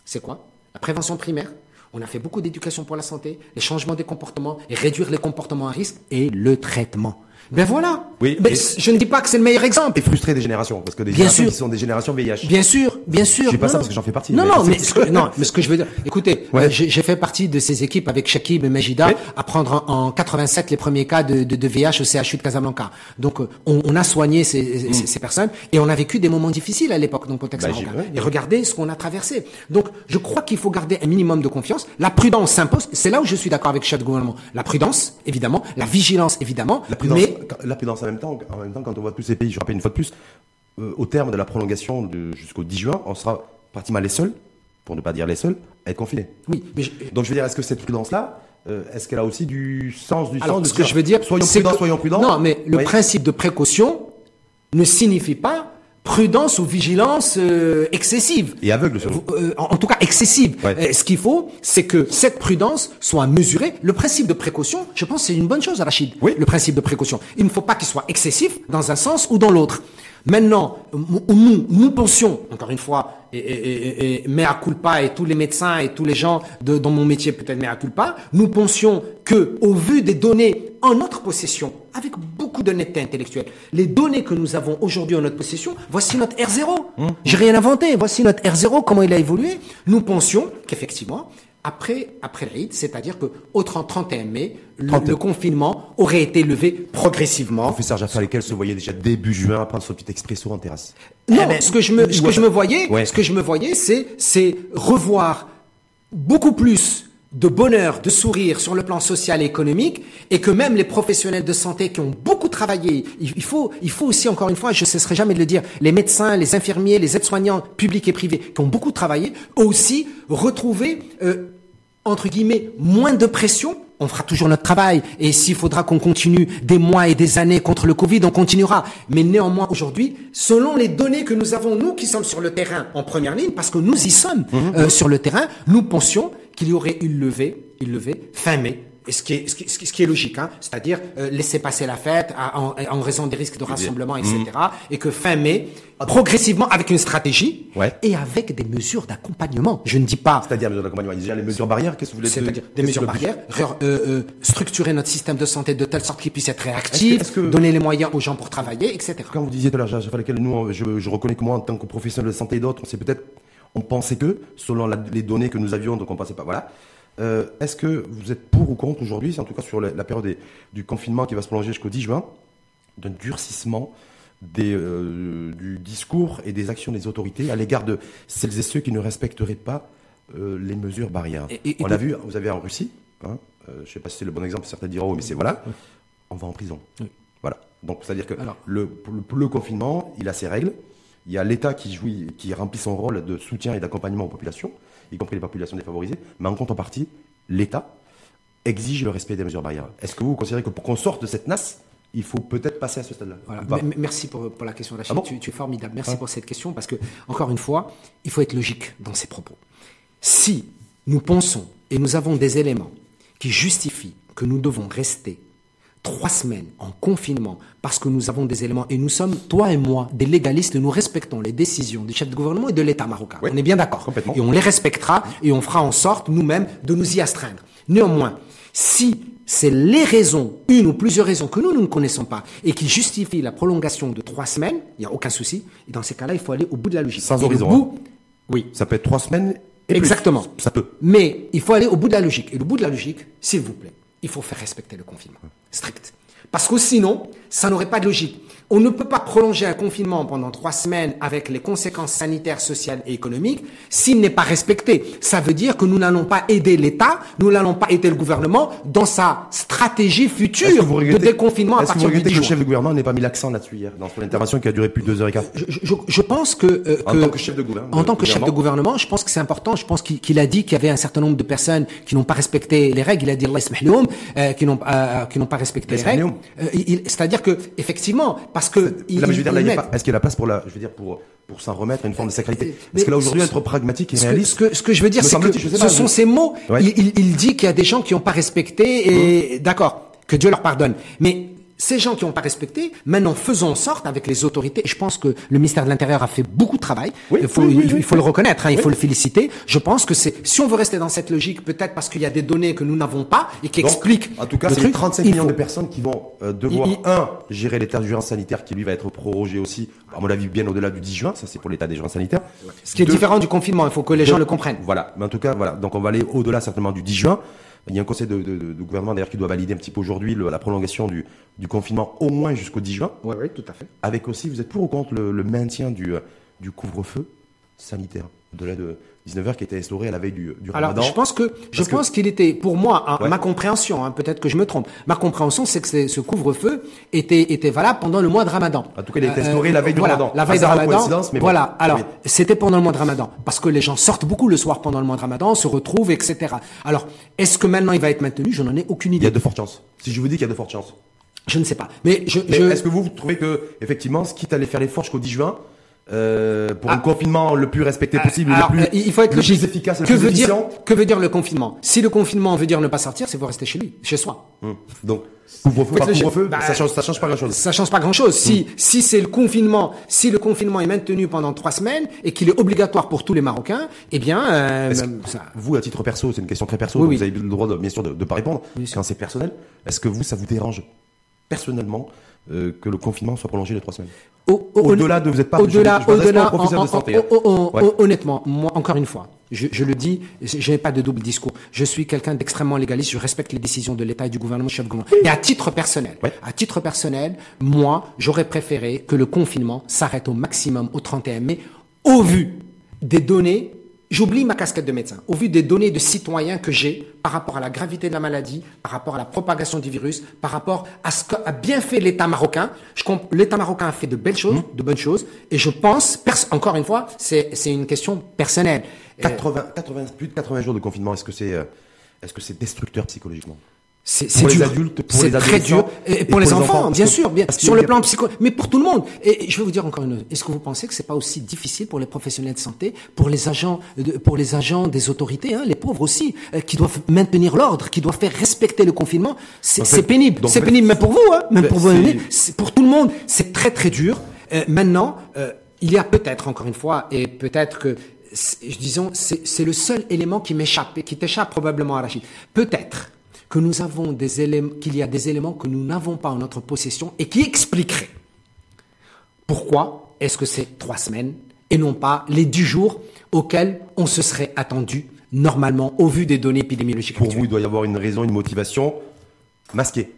C'est quoi? La prévention primaire? On a fait beaucoup d'éducation pour la santé, les changements des comportements, et réduire les comportements à risque et le traitement. Ben voilà. Oui, Mais et- je ne dis pas que c'est le meilleur exemple. Et frustrer des générations, parce que des Bien générations sûr. qui sont des générations VIH. Bien sûr, bien sûr. Je dis pas Non, ça parce que j'en fais partie, Non, mais non, mais ce que, non, mais ce que je veux dire, écoutez, Ouais. euh, j'ai fait partie de ces équipes avec Shakib et Majida à prendre en, en 87 les premiers cas de, de, de VIH au CHU de Casablanca. Donc, euh, on, on a soigné ces, ces, ces personnes et on a vécu des moments difficiles à l'époque dans le contexte Mm. Bah, marocain. Et regardez ce qu'on a traversé. Donc, je crois qu'il faut garder un minimum de confiance. La prudence s'impose. C'est là où je suis d'accord avec le chef de gouvernement. La prudence, évidemment. La vigilance, évidemment. La prudence, Mais la prudence en même temps, en même temps, quand on voit tous ces pays, je rappelle une fois de plus, euh, au terme de la prolongation de- jusqu'au 10 juin, on sera pratiquement les seuls, pour ne pas dire les seuls, à être confinés. oui, mais je- Donc je veux dire, est-ce que cette prudence-là, euh, est-ce qu'elle a aussi du sens, du Alors, sens de ce que dire, je veux dire, soyons prudents, que- soyons prudents. Non, mais le Oui. principe de précaution ne signifie pas prudence ou vigilance euh, excessive. Et aveugle, selon. Euh, en, en tout cas excessive. Ouais. Euh, ce qu'il faut, c'est que cette prudence soit mesurée. Le principe de précaution, je pense, c'est une bonne chose, Rachid. Oui. Le principe de précaution. Il ne faut pas qu'il soit excessif dans un sens ou dans l'autre. Maintenant, nous, nous pensions, encore une fois, et, et, et, et mea culpa et tous les médecins et tous les gens de, dans mon métier peut-être mea culpa, nous pensions que, au vu des données en notre possession, avec beaucoup d'honnêteté intellectuelle, les données que nous avons aujourd'hui en notre possession, voici notre R0. J'ai rien inventé. Voici notre R0, comment il a évolué. Nous pensions qu'effectivement, après, après l'Aïd, c'est-à-dire que au 30, 31 mai, le, 30. le confinement aurait été levé progressivement. Professeur Jaffa, lesquels se voyait déjà début juin prendre son petit expresso en terrasse? Non, Eh ben, ce que je me, ce que je me voyais, Ouais. ce que je me voyais, c'est, c'est revoir beaucoup plus de bonheur, de sourire sur le plan social et économique, et que même les professionnels de santé qui ont beaucoup travaillé, il faut, il faut aussi encore une fois, je ne cesserai jamais de le dire, les médecins, les infirmiers, les aides-soignants publics et privés qui ont beaucoup travaillé, aussi retrouvé, euh, entre guillemets, moins de pression. On fera toujours notre travail. Et s'il faudra qu'on continue des mois et des années contre le Covid, on continuera. Mais néanmoins, aujourd'hui, selon les données que nous avons, nous qui sommes sur le terrain en première ligne, parce que nous y sommes euh, sur le terrain, nous pensions qu'il y aurait une levée, une levée fin mai. Et ce qui est, ce qui, ce qui- ce qui est logique, hein, c'est-à-dire euh, laisser passer la fête à- en, en raison des risques de rassemblement, etc. Et que fin mai, progressivement, avec une stratégie Ouais. et avec des mesures d'accompagnement. Je ne dis pas C'est-à-dire, mesures d'accompagnement, déjà les mesures barrières, qu'est-ce que vous voulez c'est-à-dire qu'est-ce des mesures barrières, re- euh, euh, structurer notre système de santé de telle sorte qu'il puisse être réactif, Est-ce que- est-ce que- donner les moyens aux gens pour travailler, etc. Quand vous disiez tout à lesquels nous, je, je reconnais que moi, en tant que professionnel de santé et d'autres, on sait peut-être, on pensait que, selon la- les données que nous avions, donc on pensait pas, voilà. Euh, Est-ce que vous êtes pour ou contre aujourd'hui, c'est en tout cas sur la, la période des- du confinement qui va se prolonger jusqu'au 10 juin, d'un durcissement des, euh, du discours et des actions des autorités à l'égard de celles et ceux qui ne respecteraient pas euh, les mesures barrières? Et- et- on l'a vu, vous avez en Russie, hein, je ne sais pas si c'est le bon exemple, certains diront, mais c'est voilà, on va en prison. Oui. Voilà. Donc, c'est-à-dire que Alors- le, le, le confinement, il a ses règles. Il y a l'État qui jouit, qui remplit son rôle de soutien et d'accompagnement aux populations, y compris les populations défavorisées. Mais en contrepartie, l'État exige le respect des mesures barrières. Est-ce que vous considérez que pour qu'on sorte de cette nasse, il faut peut-être passer à ce stade-là Voilà. Merci pour, pour la question, Rachid. Ah bon tu, tu es formidable. Merci pour cette question parce que, encore une fois, il faut être logique dans ses propos. Si nous pensons et nous avons des éléments qui justifient que nous devons rester trois semaines en confinement parce que nous avons des éléments et nous sommes, toi et moi, des légalistes, nous respectons les décisions du chef de gouvernement et de l'État marocain. Oui. On est bien d'accord. Et on les respectera et on fera en sorte nous-mêmes de nous y astreindre. Néanmoins, si c'est les raisons, une ou plusieurs raisons que nous, nous ne connaissons pas et qui justifient la prolongation de trois semaines, il n'y a aucun souci. Et dans ces cas-là, il faut aller au bout de la logique. Sans Et horizon, bout- oui. Ça peut être trois semaines. et plus. Exactement. Ça peut. Mais il faut aller au bout de la logique. Et le bout de la logique, s'il vous plaît, il faut faire respecter le confinement. Strict. Parce que sinon, ça n'aurait pas de logique. On ne peut pas prolonger un confinement pendant trois semaines avec les conséquences sanitaires, sociales et économiques s'il n'est pas respecté. Ça veut dire que nous n'allons pas aider l'État, nous n'allons pas aider le gouvernement dans sa stratégie que future vous de déconfinement à que vous partir du regrettez 10 que le chef de gouvernement n'ait pas mis l'accent là-dessus hier, dans son intervention qui a duré plus de deux heures et quart je, je- je pense que, euh, En tant que chef de gouvernement- en tant que chef de gouvernement. je pense que c'est important. Je pense qu'il qu'il a dit qu'il y avait un certain nombre de personnes qui n'ont pas respecté les règles. Il a dit Allah euh, qui n'ont euh, qui n'ont pas respecté les règles. Euh, C'est-à-dire que effectivement, parce que il, Là, mais je veux dire, là, il il y a met- pas- est-ce qu'il y a la place pour la, je veux dire, pour, pour s'en remettre à une forme de sacralité? Parce que là, aujourd'hui, être pragmatique et réaliste. ce que, ce que je veux dire, c'est que ce pas, sont je- ces mots. Ouais. Il, il- il dit qu'il y a des gens qui n'ont pas respecté et d'accord, que Dieu leur pardonne. Mais ces gens qui n'ont pas respecté, maintenant faisons en sorte avec les autorités, et je pense que le ministère de l'Intérieur a fait beaucoup de travail, il, faut, il, faut le reconnaître, hein, il faut le féliciter, je pense que c'est, si on veut rester dans cette logique, peut-être parce qu'il y a des données que nous n'avons pas et qui expliquent... En tout cas, c'est 35 millions de personnes qui vont euh, devoir, un, gérer l'état d'urgence sanitaire qui lui va être prorogé aussi, à mon avis, bien au-delà du 10 juin, ça c'est pour l'état d'urgence sanitaire. Ce qui est différent du confinement, il faut que les gens le comprennent. Voilà, mais en tout cas, voilà, donc on va aller au-delà certainement du 10 juin. Il y a un conseil de, de, de gouvernement d'ailleurs qui doit valider un petit peu aujourd'hui la prolongation du, du, confinement au moins jusqu'au 10 juin. Oui, oui, tout à fait. Avec aussi, vous êtes pour ou contre le, le maintien du, du couvre-feu sanitaire de, de 19h qui était instauré à la veille du, du Alors, je pense que je pense qu'il était, pour moi, hein, ouais. ma compréhension, hein, peut-être que je me trompe, ma compréhension, c'est que ce couvre-feu était était valable pendant le mois de Ramadan. En tout cas, il était instauré euh, la veille du voilà, Ramadan. La veille de Ramadan. Mais voilà. Bon. Alors, oui. c'était pendant le mois de Ramadan, parce que les gens sortent beaucoup le soir pendant le mois de Ramadan, se retrouvent, etc. Alors, est-ce que maintenant il va être maintenu? Je n'en ai aucune idée. Il y a de fortes chances. Si je vous dis qu'il y a de fortes chances. Je ne sais pas. Mais je. Mais je... Est-ce que vous, vous trouvez que effectivement, ce quitte à aller faire l'effort jusqu'au 10 juin, euh, pour ah. un confinement le plus respecté possible, Alors, le plus, il faut être le logique. plus efficace, le que plus veut efficient. dire que veut dire le confinement? Si le confinement veut dire ne pas sortir, c'est vous rester chez lui, chez soi. Hum. Donc couvre-feu, couvre-feu, bah, ça change, ça change pas grand-chose. Ça change pas grand-chose. Si hum. si c'est le confinement, si le confinement est maintenu pendant trois semaines et qu'il est obligatoire pour tous les Marocains, eh bien, euh, ça... vous à titre perso, c'est une question très perso, oui, donc oui. vous avez le droit de, bien sûr de, de pas répondre quand c'est personnel. Est-ce que vous, ça vous dérange? Personnellement euh, que le confinement soit prolongé de trois semaines. Au-delà au de vous n'êtes pas au-delà, je, je au-delà, professeur en, de santé. en, en, ouais. Honnêtement, moi encore une fois, je, je le dis, je n'ai pas de double discours. Je suis quelqu'un d'extrêmement légaliste. Je respecte les décisions de l'État et du gouvernement, chef de gouvernement. Et à titre personnel, ouais. à titre personnel, moi, j'aurais préféré que le confinement s'arrête au maximum au 31 mai, au vu des données J'oublie ma casquette de médecin. Au vu des données de citoyens que j'ai par rapport à la gravité de la maladie, par rapport à la propagation du virus, par rapport à ce qu'a bien fait l'État marocain, l'État marocain a fait de belles choses, de bonnes choses, et je pense, encore une fois, c'est une question personnelle. 80, 80, plus de 80 jours de confinement, est-ce que c'est est-ce que c'est destructeur psychologiquement? C'est pour dur. les adultes, pour c'est les très dur. Et, et pour, les, les enfants, enfants bien sûr, bien sur le plan psycho, mais pour tout le monde. Et je vais vous dire encore une. Est-ce que vous pensez que c'est pas aussi difficile pour les professionnels de santé, pour les agents, de, pour les agents des autorités, hein, les pauvres aussi, euh, qui doivent maintenir l'ordre, qui doivent faire respecter le confinement? C'est en fait, pénible. C'est pénible, même pour vous, hein, même pour vous. Pour tout le monde, c'est très très dur. Euh, maintenant, euh, il y a peut-être encore une fois, et peut-être que disons, c'est le seul élément qui m'échappe, qui t'échappe probablement à Rachid. Peut-être que nous avons des éléments, qu'il y a des éléments que nous n'avons pas en notre possession et qui expliqueraient pourquoi est-ce que c'est trois semaines et non pas les dix jours auxquels on se serait attendu normalement au vu des données épidémiologiques. Pour vous, il doit y avoir une raison, une motivation masquée.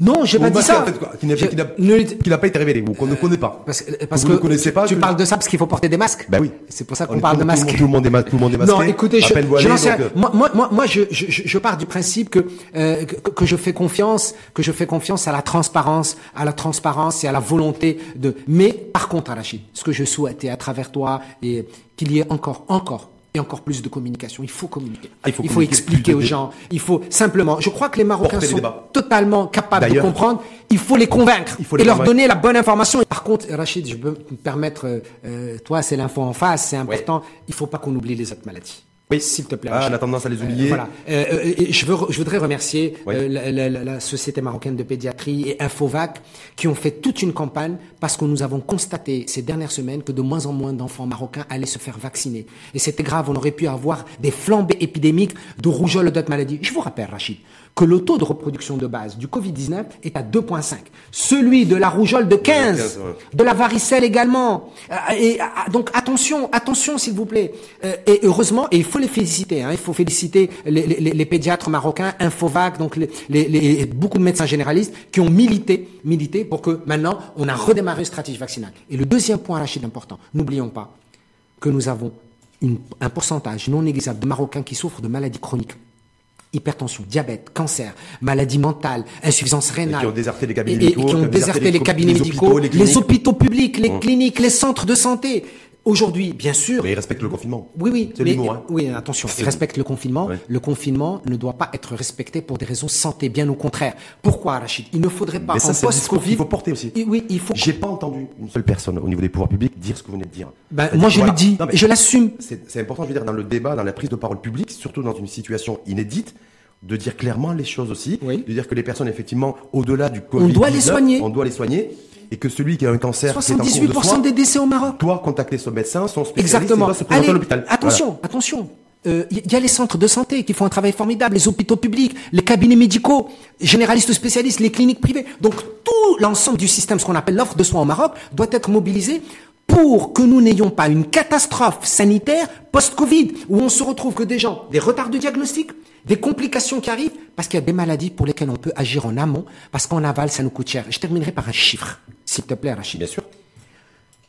Non, j'ai pas dit ça. En fait, qui n'a pas été révélé ou qu'on ne connaît pas. Parce, parce vous que ne connaissez pas. Tu parles de ça parce qu'il faut porter des masques. Ben oui. C'est pour ça qu'on parle de masques. Tout, le monde est, tout le monde est masqué. Non, écoutez, je, je donc... euh... moi, moi, moi, moi, je, je, je pars du principe que, euh, que, que je fais confiance, que je fais confiance à la transparence, à la transparence et à la volonté de. Mais par contre, Arachid, ce que je souhaitais à travers toi et qu'il y ait encore, encore et encore plus de communication. Il faut communiquer. Ah, il faut, il faut expliquer aux gens. Il faut simplement. Je crois que les Marocains sont totalement capables de comprendre. Il faut les convaincre il faut les et leur donner la bonne information. Par contre, Rachid, je peux me permettre. Euh, toi, c'est l'info en face, c'est important. Ouais. Il faut pas qu'on oublie les autres maladies. Oui, s'il te plaît. Ah, on a tendance à les oublier. Euh, voilà. Euh, je, veux, je voudrais remercier oui. euh, la, la, la, la, Société marocaine de pédiatrie et Infovac qui ont fait toute une campagne parce que nous avons constaté ces dernières semaines que de moins en moins d'enfants marocains allaient se faire vacciner. Et c'était grave, on aurait pu avoir des flambées épidémiques de rougeole et d'autres maladies. Je vous rappelle, Rachid, que le taux de reproduction de base du Covid-19 est à 2,5. Celui de la rougeole de 15, 15 ouais. de la varicelle également. Et, donc attention, attention s'il vous plaît. Et heureusement, et il faut les féliciter, hein, il faut féliciter les, les, les pédiatres marocains, Infovac, donc les, les, beaucoup de médecins généralistes qui ont milité, milité pour que maintenant on a redémarré une stratégie vaccinale. Et le deuxième point, Rachid, important, n'oublions pas que nous avons une, un pourcentage non négligeable de Marocains qui souffrent de maladies chroniques hypertension, diabète, cancer, maladie mentale, insuffisance rénale. Et qui ont déserté les cabinets et, médicaux. Et qui ont déserté les, cabinets les médicaux, hôpitaux, les, les, hôpitaux publics, les mmh. cliniques, les centres de santé. Aujourd'hui, bien sûr. Mais ils respectent le confinement. Oui, oui. C'est l'humour, hein. Oui, attention. Ils respectent le confinement. Ouais. Le confinement ne doit pas être respecté pour des raisons santé, bien au contraire. Pourquoi, Rachid? Il ne faudrait pas, Mais ça, en post-Covid. Il faut porter aussi. Oui, il faut. J'ai pas entendu une seule personne au niveau des pouvoirs publics dire ce que vous venez de dire. Ben, moi, je voilà. le dis. Non, je l'assume. C'est important, je veux dire, dans le débat, dans la prise de parole publique, surtout dans une situation inédite, de dire clairement les choses aussi, Oui. de dire que les personnes effectivement au-delà du Covid, doit les soigner. on doit les soigner, et que celui qui a un cancer, qui est en cours de 78% soins, des décès au Maroc. doit contacter son médecin, son spécialiste, Exactement. et doit se présenter Allez, à l'hôpital. attention, attention. Euh, Il y a les centres de santé qui font un travail formidable, les hôpitaux publics, les cabinets médicaux, généralistes spécialistes, les cliniques privées. Donc tout l'ensemble du système, ce qu'on appelle l'offre de soins au Maroc, doit être mobilisé pour que nous n'ayons pas une catastrophe sanitaire post-Covid, où on se retrouve que des gens, des retards de diagnostic, des complications qui arrivent, parce qu'il y a des maladies pour lesquelles on peut agir en amont, parce qu'en aval, ça nous coûte cher. Je terminerai par un chiffre, s'il te plaît, Rachid. Bien sûr.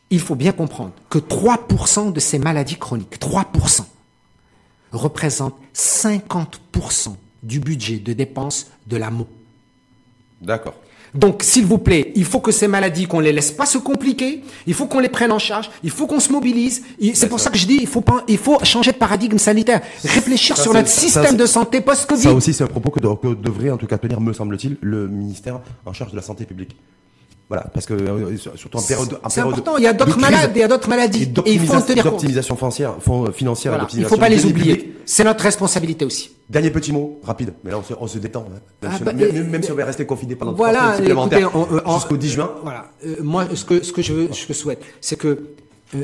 Il faut bien comprendre que 3% de ces maladies chroniques, 3%, représentent 50% du budget de dépenses de l'AMO. D'accord. Donc, s'il vous plaît, il faut que ces maladies, qu'on les laisse pas se compliquer, il faut qu'on les prenne en charge, il faut qu'on se mobilise. Il- C'est pour ça que je dis, il faut pas, il faut changer de paradigme sanitaire, réfléchir Ça, sur notre ça, système de santé Ça post-Covid. aussi, c'est un propos que, de- que devrait en tout cas tenir, me semble-t-il, le ministère en charge de la santé publique. Voilà, parce que euh, surtout en période, en C'est important, il y a d'autres malades, il y a d'autres maladies, et il faut en tenir compte. d'optimisation foncière, fon- financière, Voilà, Il faut pas les oublier. C'est notre responsabilité aussi. Dernier petit mot, rapide, mais là on se, on se détend. hein. Même, Ah si, bah, même- euh, même si on va rester confiné pendant Voilà, trois semaines supplémentaires euh, jusqu'au 10 juin. Voilà. Euh, moi, ce que, ce que je, veux, souhaite, c'est que euh,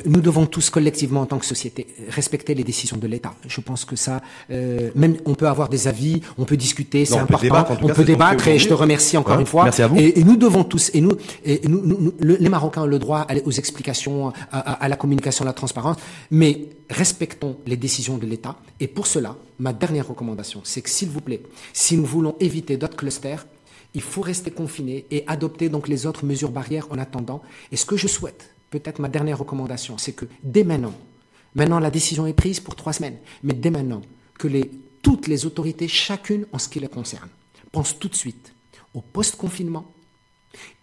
nous devons tous collectivement, en tant que société, respecter les décisions de l'État. Je pense que ça, euh, même on peut avoir des avis, on peut discuter, c'est Non, on peut important. débattre, on cas, peut débattre et je te remercie encore Hein, une fois. merci à vous. Et, et nous devons tous, et nous, et nous, nous- nous- le- les Marocains ont le droit à- aux explications, à, à- à la communication, à la transparence, mais respectons les décisions de l'État. Et pour cela, ma dernière recommandation, c'est que s'il vous plaît, si nous voulons éviter d'autres clusters, il faut rester confiné et adopter donc les autres mesures barrières en attendant. Et ce que je souhaite, peut-être ma dernière recommandation, c'est que dès maintenant, maintenant la décision est prise pour trois semaines, mais dès maintenant, que les, toutes les autorités, chacune en ce qui les concerne, pensent tout de suite au post-confinement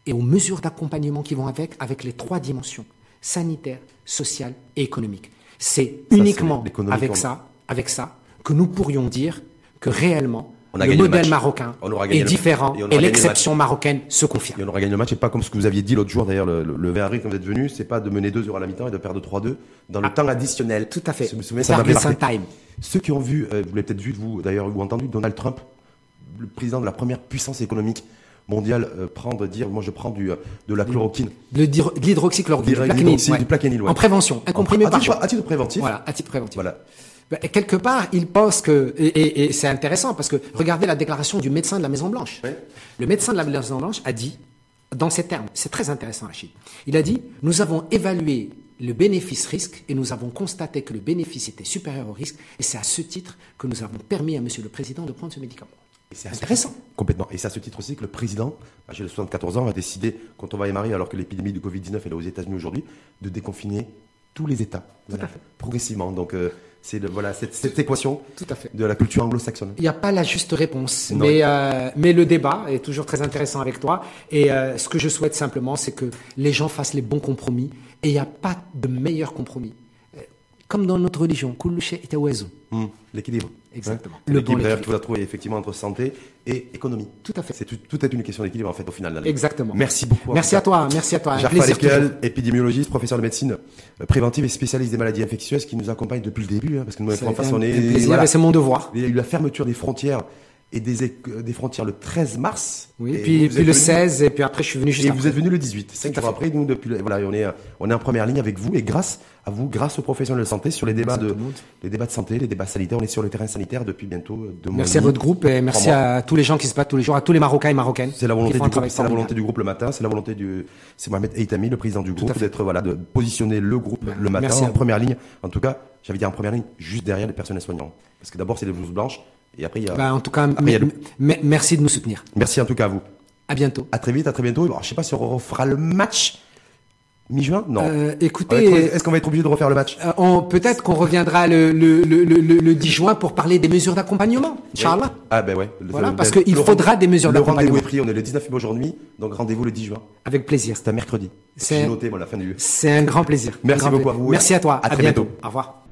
et aux mesures d'accompagnement qui vont avec, avec les trois dimensions, sanitaire, sociale et économique. C'est uniquement avec ça, avec ça, que nous pourrions dire que réellement, On a le gagné le modèle match. marocain On aura gagné est le- différent et le l'exception marocaine se confirme. Et on aura gagné le match, et pas comme ce que vous aviez dit l'autre jour, d'ailleurs, le, le, le 20 avril, quand vous êtes venu, c'est pas de mener 2 heures à la mi-temps et de perdre 3-2 dans le temps additionnel. Ah. Tout à fait. Me souviens, ça le time. Ceux qui ont vu, euh, vous l'avez peut-être vu, vous, d'ailleurs, ou entendu, Donald Trump, le président de la première puissance économique mondiale, euh, prendre, dire, moi je prends du, euh, de la chloroquine. Le de l'hydroxychloroquine, Du du plaquenil, ouais. En prévention, un comprimé par à titre préventif. Voilà, à titre préventif. Voilà. Ben, quelque part, il pense que, et, et- et c'est intéressant parce que regardez la déclaration du médecin de la Maison Blanche. Le médecin de la Maison Blanche a dit, dans ces termes, c'est très intéressant, Rachid. Il a dit, nous avons évalué le bénéfice-risque et nous avons constaté que le bénéfice était supérieur au risque et c'est à ce titre que nous avons permis à Monsieur le Président de prendre ce médicament. Et c'est Intéressant. titre- Complètement. Et c'est à ce titre aussi que le président, âgé de 74 ans, a décidé, quand on va démarrer, alors que l'épidémie de Covid-19 elle est aux États-Unis aujourd'hui, de déconfiner tous les États. Voilà. Progressivement. Donc, euh, c'est voilà, cette, cette équation Tout à fait. de la culture anglo-saxonne. Il n'y a pas la juste réponse, Non. mais, euh, mais le débat est toujours très intéressant avec toi. Et euh, ce que je souhaite simplement, c'est que les gens fassent les bons compromis. Et il n'y a pas de meilleur compromis. Comme dans notre religion. Hmm, L'équilibre. Exactement. Hein L'équilibre, d'ailleurs, qu'il faudra trouver effectivement entre santé et économie. Tout à fait. C'est tout, tout est une question d'équilibre en fait au final. ligne. Exactement. Merci beaucoup. Merci à toi, merci à toi. Lekel, épidémiologiste, professeur de médecine euh, préventive et spécialiste des maladies infectieuses qui nous accompagne depuis le début, hein, parce que nous, on est, voilà. et c'est mon devoir. Il y a eu la fermeture des frontières et des, éc- des frontières le 13 mars. Oui, Et puis, le venu- 16, et puis après je suis venu juste Et après. vous êtes venu le 18. Cinq Tout à jours fait. après, nous, depuis, voilà, on est, on est en première ligne avec vous et grâce à vous, grâce aux professionnels de santé sur les débats de, les débats de santé, les débats sanitaires. On est sur le terrain sanitaire depuis bientôt euh, deux mois. Merci à votre groupe et merci à tous les gens qui se battent tous les jours, à tous les Marocains et Marocaines. C'est la volonté du groupe, c'est la volonté du groupe le matin, c'est la volonté du, c'est Mohamed Eitami, le président du groupe, d'être, voilà, de positionner le groupe Ben, le matin merci en première ligne. En tout cas, j'avais dit en première ligne, juste derrière les personnels soignants. Parce que d'abord, c'est les blouses blanches, et après, il y a, Ben, en tout cas, Après, a le- merci de nous soutenir. merci en tout cas à vous. À bientôt. À très vite, à très bientôt. Alors, je sais pas si on refera le match mi-juin? Non. Euh, écoutez, Est-ce qu'on va être obligé de refaire le match? Euh, on- Peut-être qu'on reviendra le, le, le, le, le- le 10 juin pour parler des mesures d'accompagnement. Inch'Allah. Ah ben ouais. Le- Voilà, parce qu'il faudra des mesures Le rendez-vous d'accompagnement. est pris, on est le 19 mai aujourd'hui, donc rendez-vous le 10 juin. Avec plaisir. C'est un mercredi. C'est- noté, moi, la fin du... C'est un grand plaisir. Merci grand beaucoup à vous. Merci à toi. À très bientôt. Au revoir.